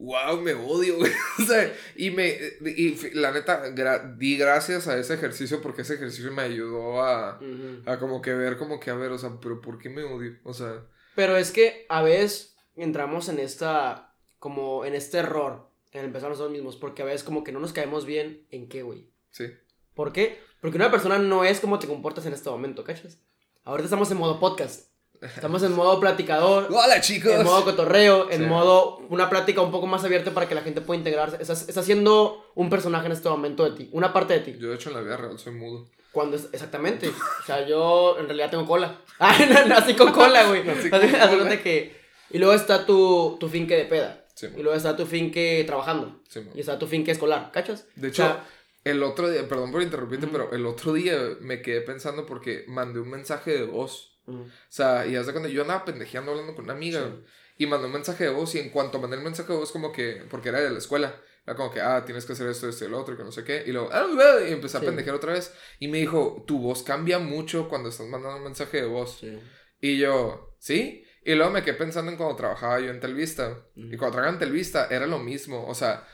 wow, me odio, güey. O sea, y me, y la neta, di gracias a ese ejercicio porque ese ejercicio me ayudó a, a como que ver, como que a ver, o sea, pero ¿por qué me odio? O sea. Pero es que a veces entramos en esta, como en este error, en empezar nosotros mismos, porque a veces como que no nos caemos bien en qué, güey. Sí. ¿Por qué? Porque una persona no es como te comportas en este momento, ¿cachas? Ahorita estamos en modo podcast. Estamos en modo platicador. Hola, chicos. En modo cotorreo, en modo una plática un poco más abierta para que la gente pueda integrarse. Estás, estás haciendo un personaje en este momento de ti, una parte de ti. Yo, de hecho, en la vida real soy mudo. Cuando es, exactamente. o sea, yo en realidad tengo cola. Ah, nací con cola, güey. Nací con cola. que... Y luego está tu, tu finque de peda. Sí, y luego está tu finque trabajando. Sí, y está tu finque escolar, ¿cachas? De hecho, el otro día, perdón por interrumpirte, pero el otro día me quedé pensando porque mandé un mensaje de voz o sea, y hace cuando yo andaba pendejeando hablando con una amiga y mandó un mensaje de voz y en cuanto mandé el mensaje de voz como que, porque era de la escuela, Era como que, ah, tienes que hacer esto, esto y lo otro, que no sé qué. Y luego, ah, bla", y empecé a Sí. pendejear otra vez. Y me dijo, tu voz cambia mucho cuando estás mandando un mensaje de voz. Sí. Y yo, ¿sí? Y luego me quedé pensando en cuando trabajaba yo en Telvista. Y Ujú. cuando trabajaba en Telvista era lo mismo. O sea,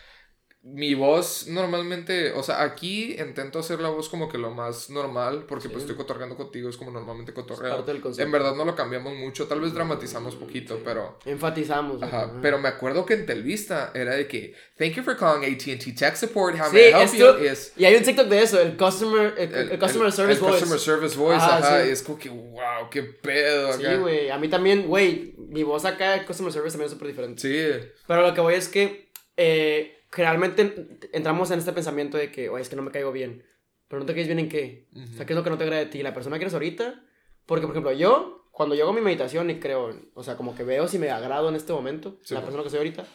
mi voz normalmente, o sea, aquí intento hacer la voz como que lo más normal, porque pues Sí. estoy cotorreando contigo, es como normalmente cotorreo. En verdad no lo cambiamos mucho, tal vez dramatizamos poquito, Sí. pero... Enfatizamos. Ajá, ajá. pero me acuerdo que en Telvista era de que, thank you for calling AT&T Tech Support, how Sí, may I help esto- you? Y es- Y hay un TikTok de eso, el customer, el, el customer service el voice. Customer Service Voice, Ajá, ajá, sí. y es como que, wow, qué pedo Sí, acá. güey. A mí también, güey, mi voz acá de customer service también es súper diferente. Sí, Pero lo que voy es que eh, generalmente entramos en este pensamiento de que, oye, es que no me caigo bien. Pero no te caes bien en qué. O sea, ¿qué es lo que no te agrada de ti? ¿La persona que eres ahorita? Porque, por ejemplo, yo, cuando yo hago mi meditación y creo, o sea, como que veo si me agrado en este momento, Sí, la persona que soy ahorita,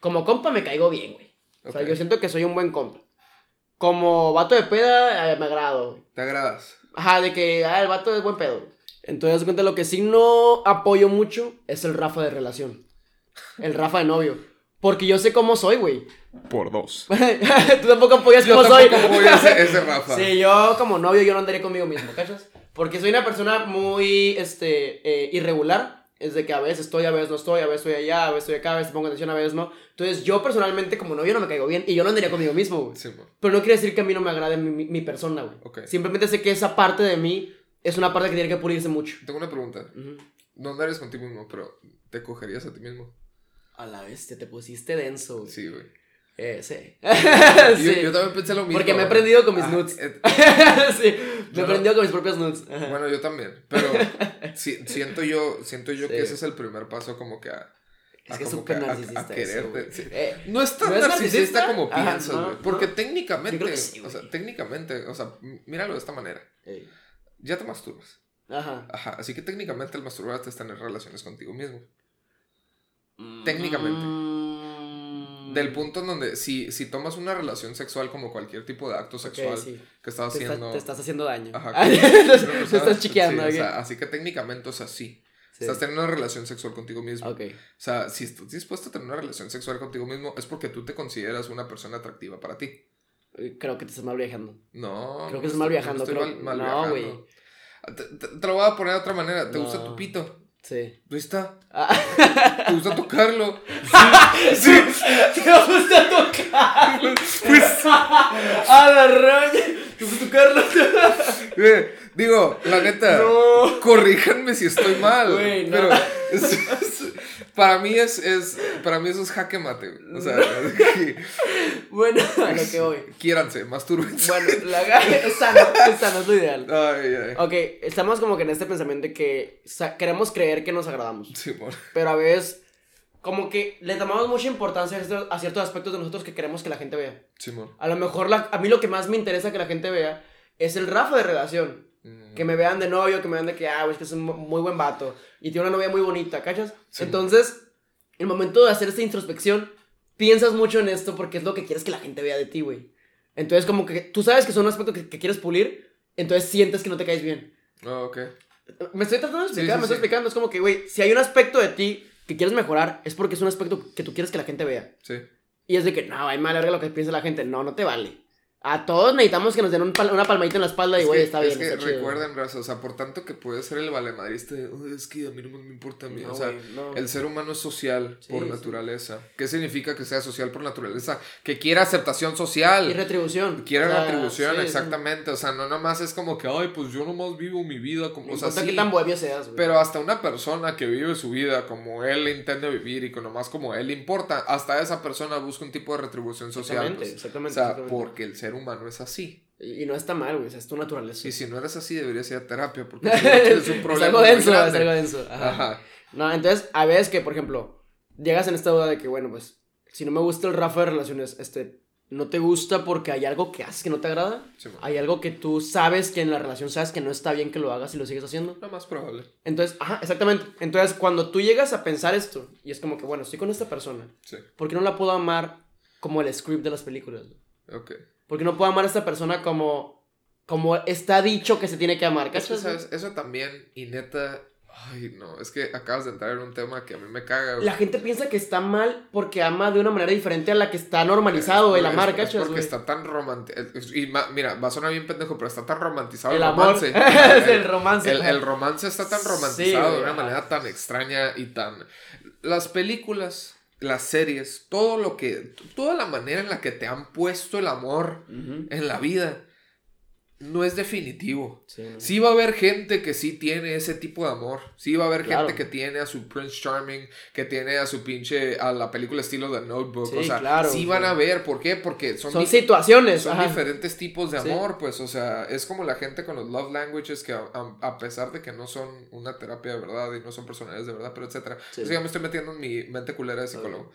como compa me caigo bien, güey. O sea, Ok. yo siento que soy un buen compa. Como vato de peda, eh, me agrado. te agradas. Ajá, de que ah, el vato es buen pedo. Entonces, cuenta, lo que sí no apoyo mucho es el Rafa de relación. El Rafa de novio. Porque yo sé cómo soy, güey. Por dos. Tú tampoco apoyas Yo cómo soy. tampoco voy a ese, ese Rafa. Sí, yo como novio yo no andaría conmigo mismo, ¿cachas? Porque soy una persona muy, este, eh, irregular. Es de que a veces estoy, a veces no estoy, a veces estoy allá, a veces estoy acá, a veces pongo atención, a veces no. Entonces yo personalmente como novio no me caigo bien y yo no andaría conmigo mismo, güey. Sí. Pero no quiere decir que a mí no me agrade mi, mi- mi persona, güey. Ok. Simplemente sé que esa parte de mí es una parte que tiene que pulirse mucho. Tengo una pregunta. Ujú. No andarías contigo mismo, pero ¿te cogerías a ti mismo? A la bestia, te pusiste denso, güey. Sí, güey. Eh, sí. Yo, sí. yo también pensé lo mismo. Porque me he prendido con mis Ah, nudes. eh, sí, me he no- prendido con mis propios nudes. Ajá. bueno, yo también. Pero si- siento yo, siento yo Sí. que ese es el primer paso como que a... es a que es súper que a- a- narcisista. a eso, quererte, sí. Eh, No es tan ¿No es narcisista, narcisista? como piensas, no, güey. Porque técnicamente, sí, o sea, técnicamente, o sea, míralo de esta manera. Ya te masturbas. Ajá. Ajá, así que técnicamente el masturbarte es tener relaciones contigo mismo. Técnicamente. Mm. Del punto en donde si, si tomas una relación sexual como cualquier tipo de acto sexual sí. que estás Te, haciendo... te estás haciendo daño. Ajá, Ah, te, estás chiqueando. Sí, o sea, así que técnicamente, o sea, sí. Sí. Estás teniendo una relación sexual contigo mismo. O sea, si estás dispuesto a tener una relación sexual contigo mismo, es porque tú te consideras una persona atractiva para ti. Eh, Creo que te estás mal viajando. No. Creo no que estás mal viajando. estoy creo- mal- mal no, güey. Te, te- te lo voy a poner de otra manera. ¿Te gusta tu pito? Sí. Ahí está. Ah. ¿Te gusta tocarlo? Sí. ¿Te gusta tocar? Pues, A la roña. ¿Te gusta tocarlo? eh, digo, la neta. No. Corríjanme si estoy mal. Güey, no. Pero es- es- para mí es, es. Para mí eso es jaque mate, güey. O sea, que- Bueno, a lo que voy. quiéranse, mastúrbense. Bueno, la es sano, es sano, es lo ideal. Ay, ay. Ok, estamos como que en este pensamiento de que queremos creer que nos agradamos. Simón. Pero a veces, como que le tomamos mucha importancia a ciertos, a ciertos aspectos de nosotros que queremos que la gente vea. Simón. A lo mejor la- a mí lo que más me interesa que la gente vea es el Rafa de relación. Mm. Que me vean de novio, que me vean de que, ah, güey, es que es un mu- muy buen vato. Y tiene una novia muy bonita, ¿cachas? Sí. Entonces, el momento de hacer esta introspección, piensas mucho en esto porque es lo que quieres que la gente vea de ti, güey. Entonces, como que tú sabes que son un aspecto que, que quieres pulir, entonces sientes que no te caes bien. Ah, ok. Me estoy tratando de explicar, sí, me estoy explicando. Es como que, güey, si hay un aspecto de ti que quieres mejorar, es porque es un aspecto que tú quieres que la gente vea. Sí. Y es de que, no, hay mal verga lo que piensa la gente. No, no te vale. A todos necesitamos que nos den un pal- una palmadita en la espalda y, Es güey, que- está bien. Es que está chido. recuerden, raza, o sea, por tanto que puede ser el valemadrista de, "Oh, es que a mí no me importa a mí. No, o sea, güey, no. el ser humano es social Sí, por sí. naturaleza. ¿Qué significa que sea social por naturaleza? Que quiera aceptación social. Y retribución. Quiere O sea, retribución, sí, exactamente. O sea, no nomás es como que, ay, pues yo nomás vivo mi vida como. O sea, qué tan bohemio seas, güey. Pero hasta una persona que vive su vida como él intenta vivir y con nomás como él importa, hasta esa persona busca un tipo de retribución social. Exactamente, pues. exactamente. O sea, exactamente. porque el ser humano es así. Y, y no está mal, güey. o sea, es tu naturaleza. Y si no eres así, deberías ir a terapia porque tienes un problema. es algo denso, es grande. algo denso. Ajá. Ajá. No, entonces, a veces que, por ejemplo, llegas en esta duda de que, bueno, pues, si no me gusta el Rafa de relaciones, este, no te gusta porque hay algo que haces que no te agrada. Sí. Hay algo que tú sabes que en la relación sabes que no está bien que lo hagas y lo sigues haciendo. Lo más probable. Entonces, ajá, exactamente. Entonces, cuando tú llegas a pensar esto, y es como que, bueno, estoy con esta persona, Sí. ¿por qué no la puedo amar como el script de las películas? Ok. ¿Por qué no puedo amar a esta persona como, como está dicho que se tiene que amar? Es que. ¿sabes? Eso también, y neta, Ay, no, es que acabas de entrar en un tema que a mí me caga. güey. La gente piensa que está mal porque ama de una manera diferente a la que está normalizado el amar, es ¿cachas, porque güey? está tan romantizado. Y mira, va a sonar bien pendejo, pero está tan romantizado El el, amor. romance. es el romance. El, el romance está tan romantizado de una manera tan extraña y tan... Las películas, las series, todo lo que... Toda la manera en la que te han puesto el amor en la vida no es definitivo. Sí, va a haber gente que sí tiene ese tipo de amor. Sí va a haber Claro. gente que tiene a su Prince Charming, que tiene a su pinche... a la película estilo The Notebook. Sí, o sea, claro, sí van a ver. ¿Por qué? Porque son, Son situaciones. son ajá. diferentes tipos de Sí. amor, pues, o sea, es como la gente con los love languages que a, a- a pesar de que no son una terapia de verdad y no son personalidades de verdad, pero etcétera. Sí. O sea, ya me estoy metiendo en mi mente culera de psicólogo.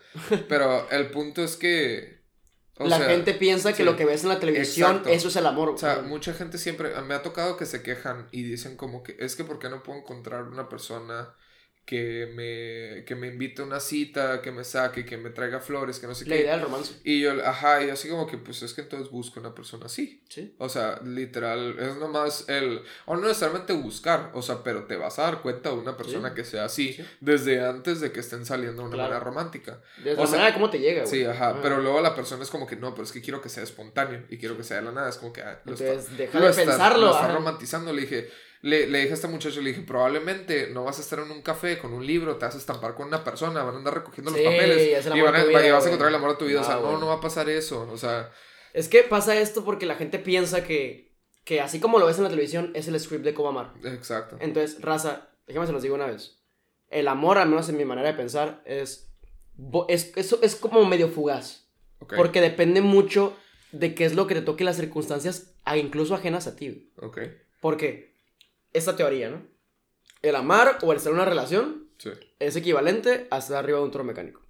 Pero el punto es que... O la sea, gente piensa que sí. lo que ves en la televisión, Exacto. eso es el amor. O sea, güey. mucha gente siempre, me ha tocado que se quejan y dicen como que es que ¿por qué no puedo encontrar una persona que me, que me invite a una cita, que me saque, que me traiga flores, que no sé la qué? idea del romance. Y yo, ajá, y así como que pues es que entonces busco una persona así. Sí. O sea, literal, es nomás el, o no necesariamente buscar, o sea, pero te vas a dar cuenta de una persona Sí. que sea así Sí. desde antes de que estén saliendo de una Claro. manera romántica. Desde O la sea, manera de cómo te llega, güey. Sí, ajá, Ah. pero luego la persona es como que no, pero es que quiero que sea espontáneo y quiero que sea de la nada, es como que ah, lo está- Entonces, deja lo de está- pensarlo. lo está romantizando, le dije, le, le dije a este muchacho, le dije, probablemente no vas a estar en un café con un libro, te vas a estampar con una persona, van a andar recogiendo Sí, los papeles es el y, van a- vida, y vas a encontrar el amor de tu vida, o sea, No, no, va a pasar eso, o sea, Es que pasa esto porque la gente piensa que, que así como lo ves en la televisión, es el script de cómo amar. exacto. Entonces, raza, déjame se los digo una vez. El amor, al menos en mi manera de pensar, es, es, es, es como medio fugaz. Porque depende mucho de qué es lo que te toque las circunstancias, a- incluso ajenas a ti. ok, Porque esta teoría, ¿no? El amar o el estar en una relación sí. es equivalente a estar arriba de un toro mecánico.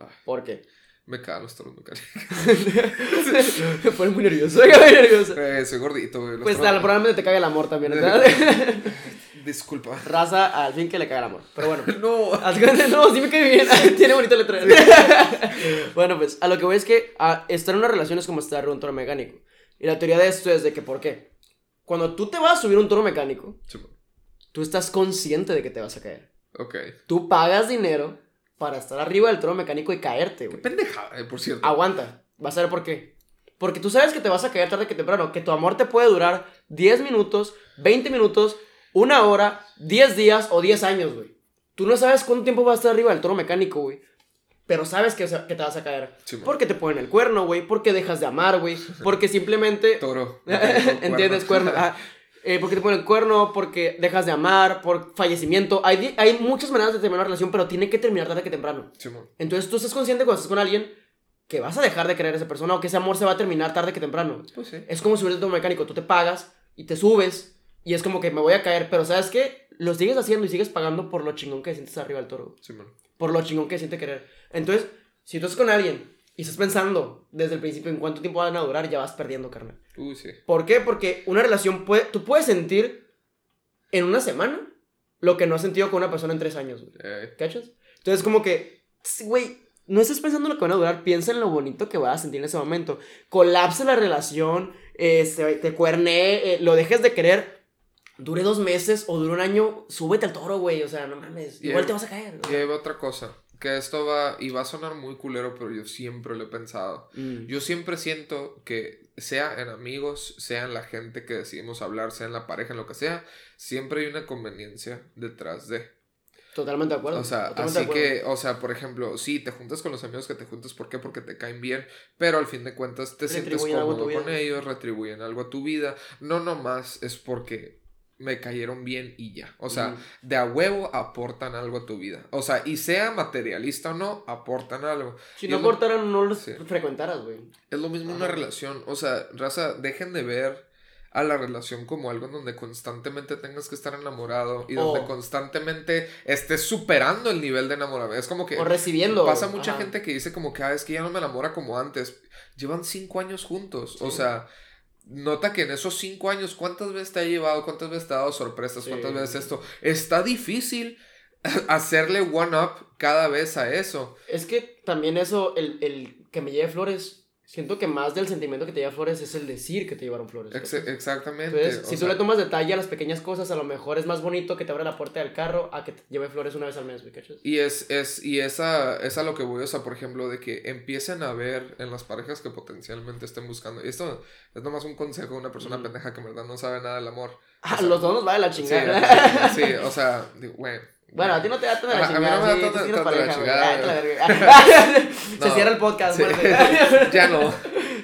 Ay. ¿Por qué? Me cagan los toros mecánicos. Me pone muy nervioso, muy nervioso. Eh, soy gordito, güey. Pues tal, probablemente te cague el amor también, ¿verdad? Disculpa. Raza, al fin que le caga el amor. Pero bueno. No. No, sí me cae bien. Tiene bonita letra. bueno, pues a lo que voy es que ah, estar en una relación es como estar en un toro mecánico. Y la teoría de esto es de que, ¿por qué? Cuando tú te vas a subir un toro mecánico, Sí, tú estás consciente de que te vas a caer. Ok. Tú pagas dinero para estar arriba del toro mecánico y caerte, güey. Pendejada, eh, por cierto. Aguanta. Vas a ver por qué. Porque tú sabes que te vas a caer tarde que temprano. Que tu amor te puede durar 10 minutos, 20 minutos, una hora, 10 días o 10 años, güey. Tú no sabes cuánto tiempo vas a estar arriba del toro mecánico, güey. Pero sabes que, que te vas a caer. Sí, man. Porque te ponen el cuerno, güey. Porque dejas de amar, güey. Porque simplemente... Toro. ¿Entiendes? Cuerno. Ah, eh, porque te ponen el cuerno, porque dejas de amar, por fallecimiento. Hay, hay muchas maneras de terminar una relación, pero tiene que terminar tarde que temprano. Simón. Entonces tú estás consciente cuando estás con alguien que vas a dejar de querer a esa persona o que ese amor se va a terminar tarde que temprano. Pues sí. Es como subirte a un mecánico, tú te pagas y te subes y es como que me voy a caer, pero ¿sabes qué? Lo sigues haciendo y sigues pagando por lo chingón que sientes arriba del toro, Simón. Por lo chingón que siente querer. Entonces, si tú estás con alguien y estás pensando desde el principio en cuánto tiempo van a durar, ya vas perdiendo, carnal. Uy, sí. ¿Por qué? Porque una relación puede, tú puedes sentir en una semana lo que no has sentido con una persona en tres años, güey. Eh, ¿Cachas? Entonces, como que, güey, no estés pensando en lo que van a durar, piensa en lo bonito que vas a sentir en ese momento. Colapse la relación, eh, se- te cuerne, eh, lo dejes de querer, dure dos meses o dure un año, súbete al toro, güey, o sea, no mames, Y igual ahí- te vas a caer. y ahí va otra cosa. Que esto va, y va a sonar muy culero, pero yo siempre lo he pensado. Mm. Yo siempre siento que sea en amigos, sea en la gente que decidimos hablar, sea en la pareja, en lo que sea, siempre hay una conveniencia detrás de. Totalmente de acuerdo. O sea, totalmente así que, o sea, por ejemplo, sí, te juntas con los amigos que te juntas, ¿por qué? Porque te caen bien, pero al fin de cuentas te sientes cómodo con ellos, retribuyen algo a tu vida. No nomás es porque me cayeron bien y ya. O sea, Mm. de a huevo aportan algo a tu vida. O sea, y sea materialista o no, aportan algo. si y no es lo- no los Sí. frecuentaras, güey. Es lo mismo una relación. O sea, raza, dejen de ver a la relación como algo en donde constantemente tengas que estar enamorado y donde constantemente estés superando el nivel de enamoramiento. Es como que O recibiendo. pasa mucha ajá. gente que dice como que, ah, es que ya no me enamora como antes. Llevan cinco años juntos. O sea, nota que en esos cinco años, ¿cuántas veces te ha llevado? ¿Cuántas veces te ha dado sorpresas? Sí. ¿Cuántas veces esto? Está difícil hacerle one up cada vez a eso. Es que también eso, el, el que me lleve flores, Siento que más del sentimiento que te lleva flores es el decir que te llevaron flores. Ex- ¿cachas? exactamente. Entonces, si tú sea, le tomas detalle a las pequeñas cosas, a lo mejor es más bonito que te abra la puerta del carro a que te lleve flores una vez al mes, güey, ¿cachas? Y es, es, y esa, es a lo que voy, o sea, por ejemplo, de que empiecen a ver en las parejas que potencialmente estén buscando. Y esto es nomás un consejo de una persona pendeja que en verdad no sabe nada del amor. Ah, O sea, los dos nos va de la Sí, chingada. sí, o sea, digo, güey. Bueno, a ti no te da de la Ajá, a mí chingada. no me da la chingada, Ah. Se cierra el podcast, Sí. ya no.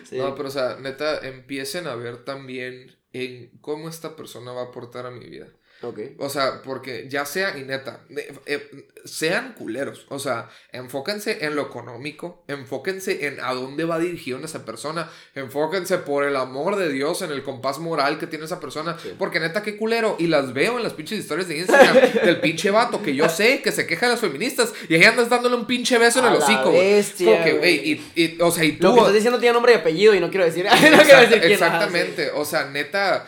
Sí. No, pero o sea, neta, empiecen a ver también en cómo esta persona va a aportar a mi vida. Ok. O sea, porque ya sea, y neta, eh, eh, sean culeros. O sea, enfóquense en lo económico, enfóquense en a dónde va dirigido esa persona, enfóquense por el amor de Dios en el compás moral que tiene esa persona. Sí. Porque neta, qué culero. Y las veo en las pinches historias de Instagram del pinche vato que yo sé que se queja de las feministas y ahí andas dándole un pinche beso en A el la hocico. bestia, Como que, güey. y, y, o sea, y tú. Lo que estás diciendo tiene nombre y apellido y no quiero decir. no quiero Exacta- decir quién. ajá, exactamente, o sea, neta,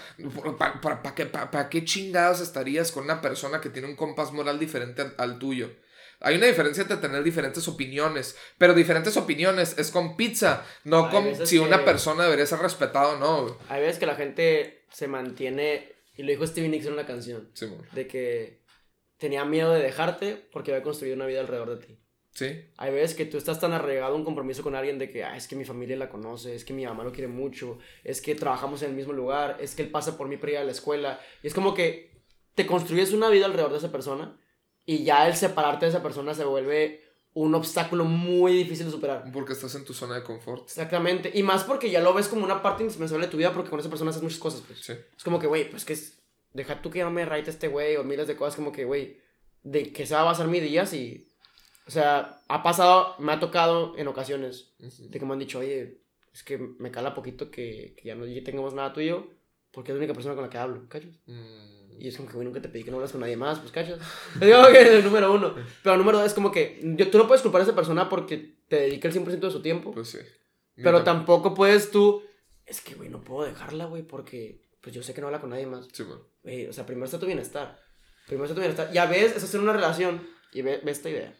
¿para pa- pa qué chingados estarías con una persona que tiene un compás moral diferente al, al tuyo? Hay una diferencia entre tener diferentes opiniones, pero diferentes opiniones es con pizza, no Hay con si una persona debería ser respetada o no. güey. Hay veces que la gente se mantiene, y lo dijo Stevie Nicks en una canción, de que tenía miedo de dejarte porque había construido una vida alrededor de ti. Sí, Hay veces que tú estás tan arraigado a un compromiso con alguien de que, ah, es que mi familia la conoce, es que mi mamá lo quiere mucho, es que trabajamos en el mismo lugar, es que él pasa por mí para ir a la escuela. Y es como que te construyes una vida alrededor de esa persona y ya el separarte de esa persona se vuelve un obstáculo muy difícil de superar. porque estás en tu zona de confort. Exactamente. Y más porque ya lo ves como una parte indispensable de tu vida porque con esa persona haces muchas cosas, pues. Sí, Es como que, güey, pues que es. Deja tú que no me raite este güey o miles de cosas como que, güey, de que se va a basar mi día si. O sea, ha pasado, me ha tocado en ocasiones Ujú. de que me han dicho, oye, es que me cala poquito que, que ya no tengamos nada tuyo porque es la única persona con la que hablo, ¿cachas? Mm, Y es como que, güey, nunca te pedí que no hablas con nadie más, pues, ¿cachas? Digo que es el número uno. Pero el número dos es como que yo, tú no puedes culpar a esa persona porque te dedica el 100% de su tiempo. Pues sí. Pero Neta. tampoco puedes tú. Es que, güey, no puedo dejarla, güey, porque pues yo sé que no habla con nadie más. Simón. Güey, o sea, primero está tu bienestar. Primero está tu bienestar. Ya ves, es hacer una relación. Y ve, ve esta idea.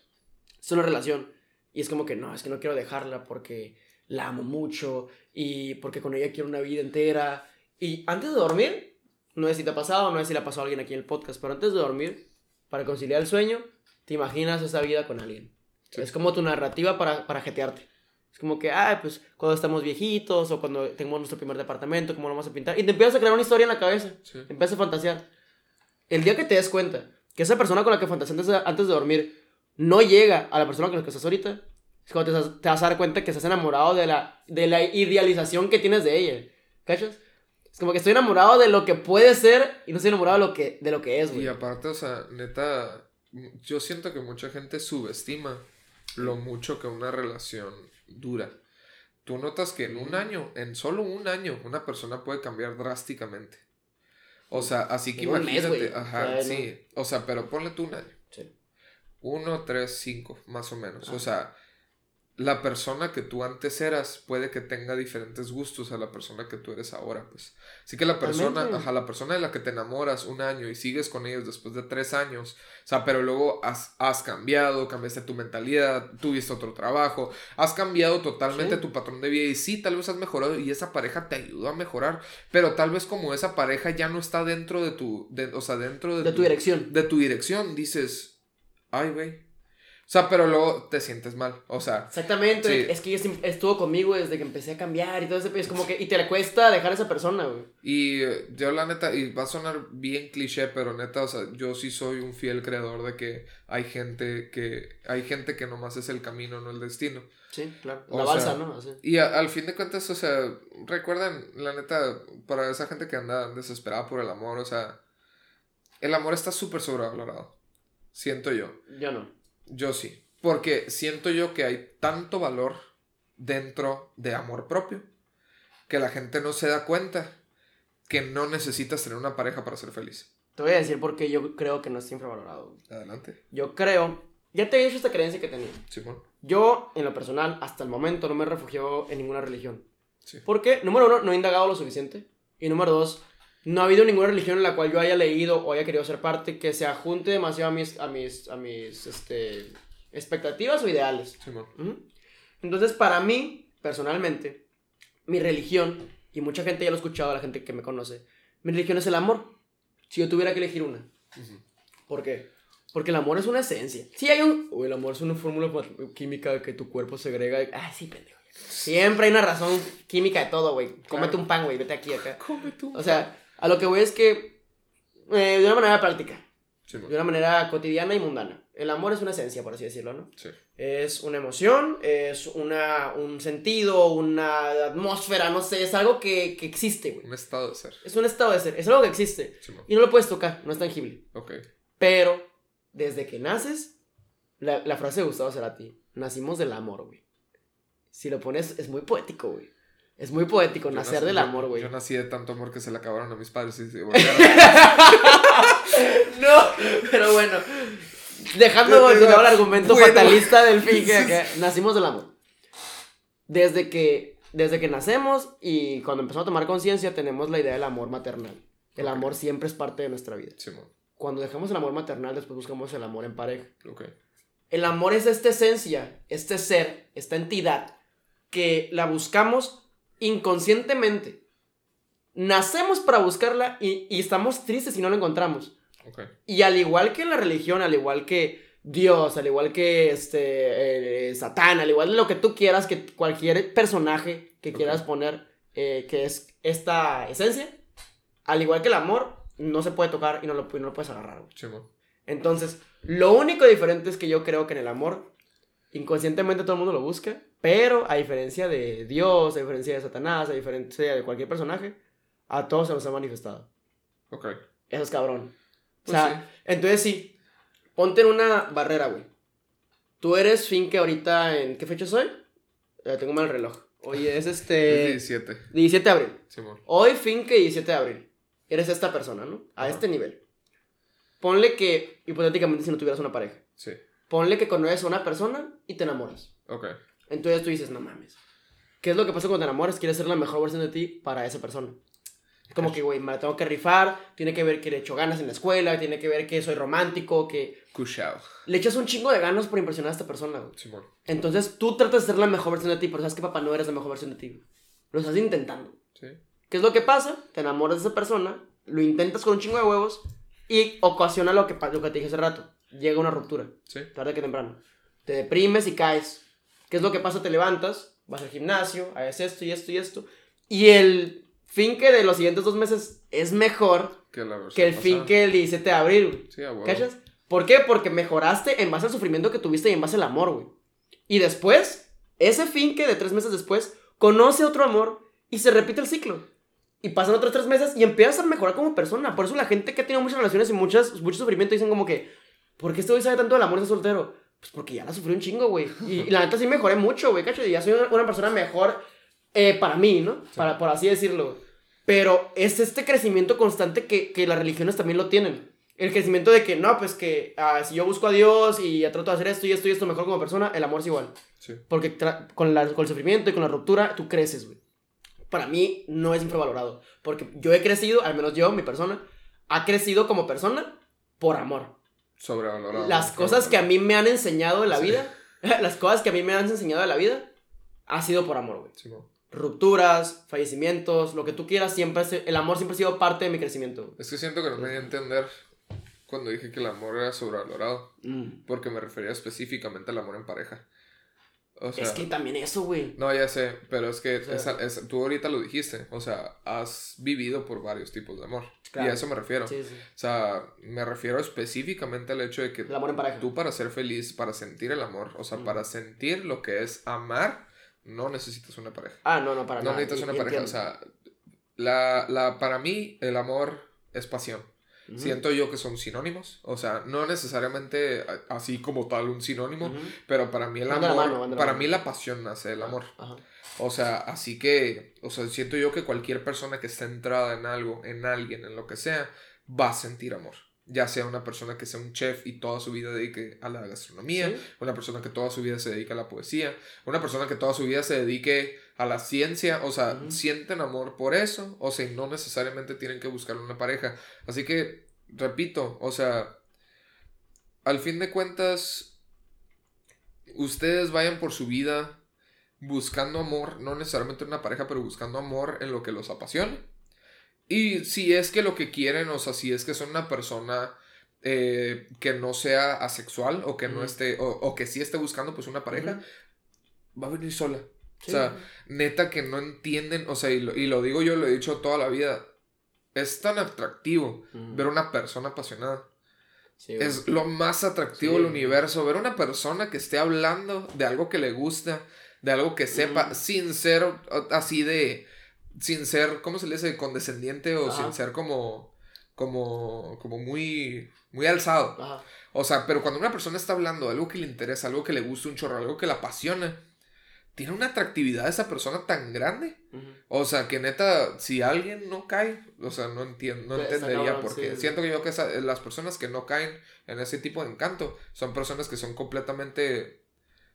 Es una relación. Y es como que no, es que no quiero dejarla porque la amo mucho. Y porque con ella quiero una vida entera. Y antes de dormir, no sé si te ha pasado, no sé si le ha pasado a alguien aquí en el podcast, pero antes de dormir, para conciliar el sueño, te imaginas esa vida con alguien. Sí. Es como tu narrativa para, para jetearte. Es como que, ah, pues cuando estamos viejitos o cuando tengamos nuestro primer departamento, ¿cómo lo vamos a pintar? Y te empiezas a crear una historia en la cabeza. Sí. Empiezas a fantasear. El día que te des cuenta que esa persona con la que fantaseas antes de, dormir no llega a la persona con la que estás ahorita, es cuando te, vas- te vas a dar cuenta que estás enamorado de la, de la idealización que tienes de ella. ¿Cachas? Es como que estoy enamorado de lo que puede ser y no estoy enamorado de lo que, de lo que es, güey. Y aparte, o sea, neta, yo siento que mucha gente subestima lo mucho que una relación dura. Tú notas que en un año, en solo un año, una persona puede cambiar drásticamente. O sea, así que En un mes, imagínate, ajá, O sea, sí. O sea, pero ponle tú un año. Sí. Uno, tres, cinco, más o menos. O sea, la persona que tú antes eras puede que tenga diferentes gustos a la persona que tú eres ahora, pues. Así que la persona, ajá, la persona de la que te enamoras un año y sigues con ellos después de tres años, o sea, pero luego has, has cambiado, cambiaste tu mentalidad, tuviste otro trabajo, has cambiado totalmente Sí. tu patrón de vida y sí, tal vez has mejorado y esa pareja te ayudó a mejorar, pero tal vez como esa pareja ya no está dentro de tu, de- o sea, dentro de, De tu dirección. de tu dirección, dices, ay, güey. O sea, pero luego te sientes mal, o sea, Exactamente, Sí. es que ella estuvo conmigo desde que empecé a cambiar y todo ese es como que, y te le cuesta dejar a esa persona, güey. Y eh, yo la neta, y va a sonar bien cliché, pero neta, o sea, yo sí soy un fiel creador de que hay gente que, hay gente que nomás es el camino, no el destino. Sí, claro. O La sea, balsa, ¿no? Así. Y a- al fin de cuentas, o sea, recuerden, la neta, para esa gente que anda desesperada por el amor, o sea, el amor está súper sobrevalorado. Siento yo. Yo no. Yo sí. Porque siento yo que hay tanto valor dentro de amor propio que la gente no se da cuenta que no necesitas tener una pareja para ser feliz. Te voy a decir por qué yo creo que no está infravalorado. Adelante, Yo creo, ya te he dicho esta creencia que tenía. Simón. Yo, en lo personal, hasta el momento no me he refugiado en ninguna religión. Sí. Porque, número uno, no he indagado lo suficiente. Y número dos, no ha habido ninguna religión en la cual yo haya leído o haya querido ser parte que se ajunte demasiado a mis, a mis, a mis este, expectativas o ideales. Entonces, para mí, personalmente, mi religión, y mucha gente ya lo ha escuchado, la gente que me conoce, mi religión es el amor. Si yo tuviera que elegir una. ¿Por qué? Porque el amor es una esencia. Sí hay un... Uy, el amor es una fórmula química que tu cuerpo segrega. Ah, sí, pendejo. Siempre hay una razón química de todo, güey. Cómete un pan, güey. Vete aquí, acá. Cómete un O sea, a lo que voy es que... Eh, de una manera práctica. de una manera cotidiana y mundana. El amor es una esencia, por así decirlo, ¿no? Sí. Es una emoción, es una, un sentido, una atmósfera, no sé, es algo que, que existe, güey. Un estado de ser. Es un estado de ser, es algo que existe. y no lo puedes tocar, no es tangible. Ok. Pero, desde que naces, la, la frase de Gustavo Cerati, nacimos del amor, güey. Si lo pones, es muy poético, güey. Es muy poético nacer del amor, güey. Yo, nací de tanto amor que se le acabaron a mis padres y no, pero bueno. Dejando de el argumento fatalista del fin que, nacimos del amor. Desde que, desde que nacemos y cuando empezamos a tomar conciencia tenemos la idea del amor maternal. El amor siempre es parte de nuestra vida. cuando dejamos el amor maternal, después buscamos el amor en pareja. El amor es esta esencia, este ser, esta entidad, que la buscamos inconscientemente. Nacemos para buscarla y, y estamos tristes si no la encontramos. Y al igual que en la religión, al igual que Dios, al igual que este eh, Satán, al igual de lo que tú quieras, que cualquier personaje que quieras poner, eh, que es esta esencia, al igual que el amor, no se puede tocar y no lo, no lo puedes agarrar. Entonces, lo único diferente es que yo creo que en el amor, inconscientemente todo el mundo lo busca, pero a diferencia de Dios, a diferencia de Satanás, a diferencia de cualquier personaje, a todos se nos ha manifestado. Ok. Eso es cabrón. o pues sea, entonces sí, ponte en una barrera, güey. Tú eres Finke ahorita en. ¿Qué fecha soy? tengo mal el reloj. Hoy es este. 17. 17 de abril. Hoy Finke 17 de abril. Eres esta persona, ¿no? A este nivel. Ponle que, hipotéticamente, si no tuvieras una pareja. Sí. Ponle que conoces a una persona y te enamoras. Ok. Entonces tú dices, no mames. ¿Qué es lo que pasa cuando te enamoras? Quieres ser la mejor versión de ti para esa persona. Como que, güey, me la tengo que rifar, tiene que ver que le echo ganas en la escuela, tiene que ver que soy romántico, que... Cushao. Le echas un chingo de ganas por impresionar a esta persona, güey. Sí, bueno. Entonces tú tratas de ser la mejor versión de ti, pero sabes que papá no eres la mejor versión de ti. Lo estás intentando. Sí. ¿Qué es lo que pasa? Te enamoras de esa persona, lo intentas con un chingo de huevos y ocasiona lo que, lo que te dije hace rato. Llega una ruptura. Sí. Tarde que temprano. Te deprimes y caes. ¿Qué es lo que pasa? Te levantas, vas al gimnasio, haces esto y esto y esto. Y el fin que de los siguientes dos meses es mejor que, el fin que el 17 de abril. Sí, ¿Cachas? ¿Por qué? Porque mejoraste en base al sufrimiento que tuviste y en base al amor, güey. Y después, ese fin que de tres meses después, conoce otro amor y se repite el ciclo. Y pasan otros tres meses y empiezas a mejorar como persona. Por eso la gente que ha tenido muchas relaciones y muchas, mucho sufrimiento dicen como que, ¿por qué este güey sabe tanto del amor de soltero? Pues porque ya la sufrí un chingo, güey. Y, la neta sí mejoré mucho, güey, ¿cachas? Y ya soy una persona mejor eh, para mí, ¿no? Para, por así decirlo. Pero es este crecimiento constante que, que, las religiones también lo tienen. El crecimiento de que, no, pues que ah, si yo busco a Dios y trato de hacer esto y esto y esto mejor como persona, el amor es igual. Sí. Porque con, la, con el sufrimiento y con la ruptura, tú creces, güey. Para mí no es infravalorado. Porque yo he crecido, al menos yo, mi persona, ha crecido como persona por amor. Sobrevalorado. Las cosas que a mí me han enseñado de la vida, las cosas que a mí me han enseñado de la vida, ha sido por amor, güey. Sí, Rupturas, fallecimientos, lo que tú quieras, siempre el amor siempre ha sido parte de mi crecimiento. Es que siento que no me di a entender cuando dije que el amor era sobrevalorado. Mm. Porque me refería específicamente al amor en pareja. Es que también eso, güey. No, ya sé, pero es que tú ahorita lo dijiste. O sea, has vivido por varios tipos de amor. Y a eso me refiero. Sí, sí. O sea, me refiero específicamente al hecho de que el amor en pareja. tú para ser feliz, para sentir el amor, o sea, mm. para sentir lo que es amar, no necesitas una pareja. Ah, no, no, para nada. No necesitas una pareja. O sea, la, la, para mí el amor es pasión. Siento yo que son sinónimos. O sea, no necesariamente así como tal un sinónimo, pero para mí el amor, para mí la pasión nace del amor. O sea, así que, o sea, siento yo que cualquier persona que esté entrada en algo, en alguien, en lo que sea, va a sentir amor. Ya sea una persona que sea un chef y toda su vida dedique a la gastronomía, una persona que toda su vida se dedique a la poesía, una persona que toda su vida se dedique a la ciencia, o sea, sienten amor por eso, o sea, no necesariamente tienen que buscar una pareja. Así que, repito, o sea, al fin de cuentas, ustedes vayan por su vida buscando amor, no necesariamente en una pareja, pero buscando amor en lo que los apasiona. Y si es que lo que quieren, o sea, si es que son una persona eh, que no sea asexual o que no esté, o, o que sí esté buscando pues una pareja, va a venir sola. Sí. O sea, neta que no entienden, o sea, y lo, y lo digo yo, lo he dicho toda la vida, es tan atractivo ver una persona apasionada. Sí. Es lo más atractivo Sí. del universo, ver una persona que esté hablando de algo que le gusta, de algo que sepa, Ujú. sin ser así de, sin ser, ¿cómo se le dice? Condescendiente o Ajá. sin ser como, como, como muy, muy alzado. Ajá. O sea, pero cuando una persona está hablando de algo que le interesa, algo que le gusta un chorro, algo que la apasiona, tiene una atractividad esa persona tan grande. O sea, que neta, si alguien no cae, o sea, no entiendo, no Pues, entendería por qué. sí. Siento que yo que esa- las personas que no caen en ese tipo de encanto son personas que son completamente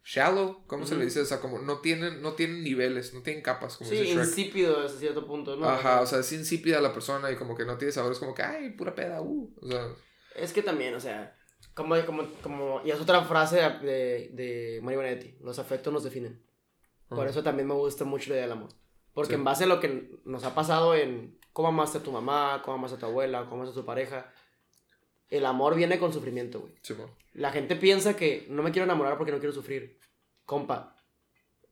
shallow, ¿cómo se le dice? O sea, como no tienen, no tienen niveles, no tienen capas, como Sí, insípido hasta cierto punto, ¿no? Ajá, o sea, es insípida la persona y como que no tiene sabor, es como que, ay, pura peda, uh. O sea, Es que también, o sea, como, como, como, y es otra frase de, de Mario Benedetti, los afectos nos definen. Por eso también me gusta mucho la idea del amor. Porque Sí. en base a lo que nos ha pasado en cómo amaste a tu mamá, cómo amaste a tu abuela, cómo amaste a tu pareja, el amor viene con sufrimiento, güey. La gente piensa que no me quiero enamorar porque no quiero sufrir. Compa,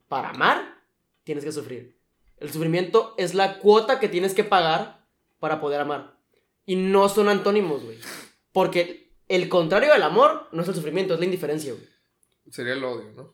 para amar tienes que sufrir. El sufrimiento es la cuota que tienes que pagar para poder amar. Y no son antónimos, güey. Porque el contrario del amor no es el sufrimiento, es la indiferencia, güey. Sería el odio, ¿no?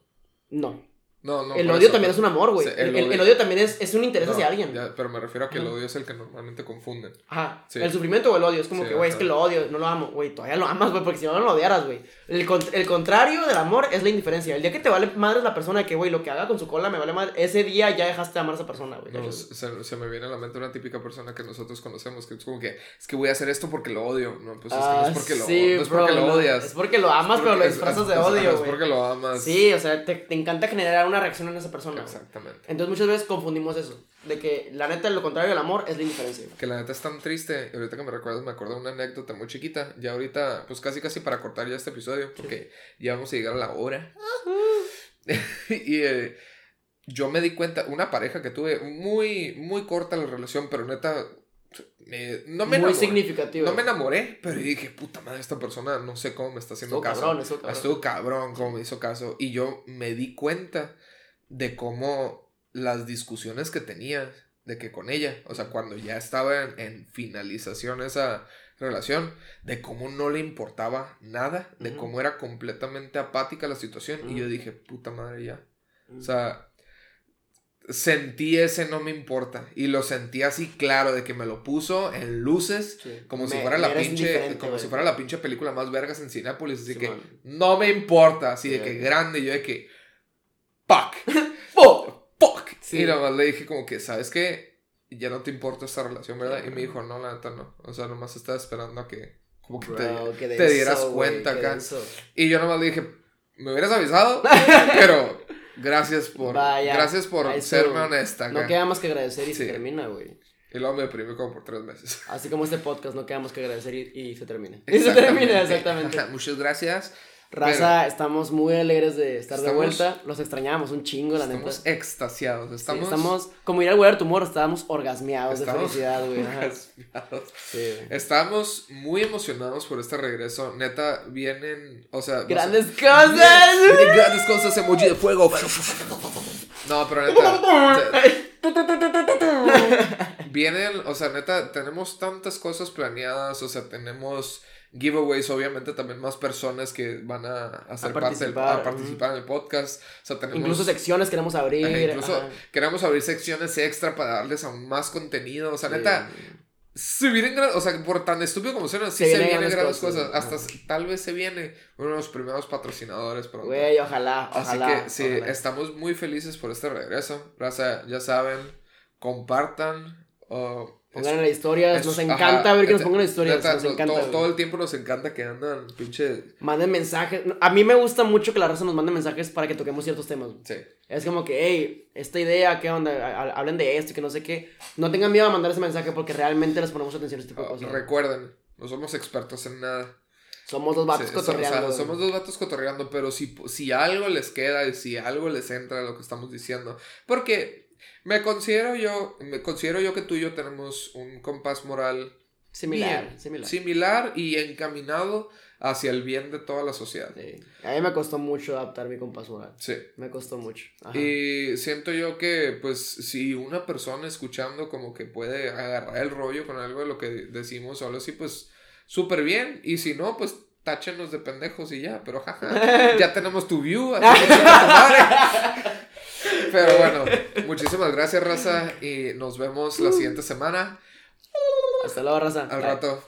No. No, no. el odio eso, también es un amor, güey. Sí, el, el el- el odio- también es, es un interés No, hacia alguien. ya, pero me refiero a que el Ajá. odio es el que normalmente confunden. Ajá. Sí. El sufrimiento o el odio. Es como Sí, que, güey, es que lo odio, no lo amo. Güey, todavía lo amas, güey, porque si no, no lo odiaras, güey. El, con- el contrario del amor es la indiferencia. El día que te vale madre la persona que, güey, lo que haga con su cola me vale madre. Ese día ya dejaste de amar a esa persona, güey. No, se, se me viene a la mente una típica persona que nosotros conocemos que es como que es que voy a hacer esto porque lo odio. No, pues es que no es porque lo, Ah, no es bro, porque lo odias. Es porque lo amas, Es pero lo es- disfrazas es- de es- odio, Es güey. porque lo amas. Sí, o sea, te, te encanta generar una reacción en esa persona. güey. Exactamente. Entonces muchas veces confundimos eso. De que la neta, lo contrario del amor es la indiferencia. güey. Que la neta es tan triste. y Ahorita que me recuerdas, me acuerdo de una anécdota muy chiquita. Ya ahorita, pues casi casi para cortar ya este episodio. Porque ya vamos a llegar a la hora. y eh, yo me di cuenta, una pareja que tuve muy, muy corta la relación, pero neta, me- no me Muy enamoré. significativo. No me enamoré, pero dije, puta madre, esta persona no sé cómo me está haciendo Estuvo caso. cabrón, estuvo cabrón. Estuvo cabrón cómo me hizo caso. Y yo me di cuenta de cómo las discusiones que tenía, de que con ella, o sea, cuando ya estaba en, en finalización esa relación, de cómo no le importaba nada, de cómo era completamente apática la situación. Y yo dije, puta madre, ya. O sea, sentí ese no me importa. Y lo sentí así claro, de que me lo puso en luces. Sí. Como si fuera la pinche, como si fuera la pinche película más vergas en Cinépolis, así Sí, que man. no me importa, así de que grande, yo de que fuck, ¡Po! fuck. Sí. Y nomás le dije como que, ¿sabes qué? Ya no te importa esta relación, ¿verdad? Y me dijo, no, la neta no. O sea, nomás estaba esperando a que como que te, Bro, te denso, dieras cuenta acá. Y yo nomás le dije, me hubieras avisado, pero gracias por Vaya, gracias por serme honesta acá. No queda más que agradecer y Sí. se termina, güey. Y luego me deprimí como por tres meses. Así como este podcast, no queda más que agradecer y, y se termina. Y se termina, exactamente. Muchas gracias. Raza, estamos muy alegres de estar de Estamos- vuelta. Los extrañamos un chingo, la Estamos neta. extasiados. Sí, Estamos, Estamos, como ir al Weather Tomorrow, estábamos orgasmeados Estamos de felicidad, güey. orgasmeados. Sí, güey. Estamos muy emocionados por este regreso. Neta, vienen, o sea... Grandes cosas. Vienen grandes cosas, emoji de fuego. No, pero neta. Vienen, o sea, neta, tenemos tantas cosas planeadas. O sea, tenemos giveaways, obviamente también más personas que van a, a ser A parte participar, a participar en el podcast. O sea, tenemos. Incluso secciones queremos abrir. Ajá, incluso ajá. queremos abrir secciones extra para darles aún más contenido. O sea, Sí. neta, se vienen, o sea, por tan estúpido como suena, sí Se vienen vienen grandes cosas, cosas. Hasta tal vez se viene uno de los primeros patrocinadores pronto. Güey, ojalá, Así ojalá. que sí, ojalá. estamos muy felices por este regreso. Raza, ya saben, compartan. o Pongan en las historias, es- nos ajá, encanta ver que nos pongan en historias, neta, nos to- encanta. todo, todo el tiempo nos encanta que andan pinche. Manden mensajes. A mí me gusta mucho que la raza nos mande mensajes para que toquemos ciertos temas. Sí. Es como que, hey, esta idea, ¿qué onda? Ha- ha- Hablen de esto y que no sé qué. No tengan miedo a mandar ese mensaje porque realmente les ponemos atención a este tipo de Ah, cosas. recuerden, no somos expertos en nada. Somos dos vatos Sí, cotorreando. o sea, somos dos vatos cotorreando, pero si, si algo les queda y si algo les entra lo que estamos diciendo. Porque me considero yo, me considero yo que tú y yo tenemos un compás moral Similar, bien, similar. similar y encaminado hacia el bien de toda la sociedad. Sí. A mí me costó mucho adaptar mi compás moral. Sí. Me costó mucho. Ajá. Y siento yo que, pues, si una persona escuchando como que puede agarrar el rollo con algo de lo que decimos o algo así, pues, súper bien. Y si no, pues, táchenos de pendejos y ya. Pero, jaja, ya tenemos tu view. así que. Pero bueno, muchísimas gracias, raza. Y nos vemos la siguiente semana. Hasta luego, raza. Al Bye. rato.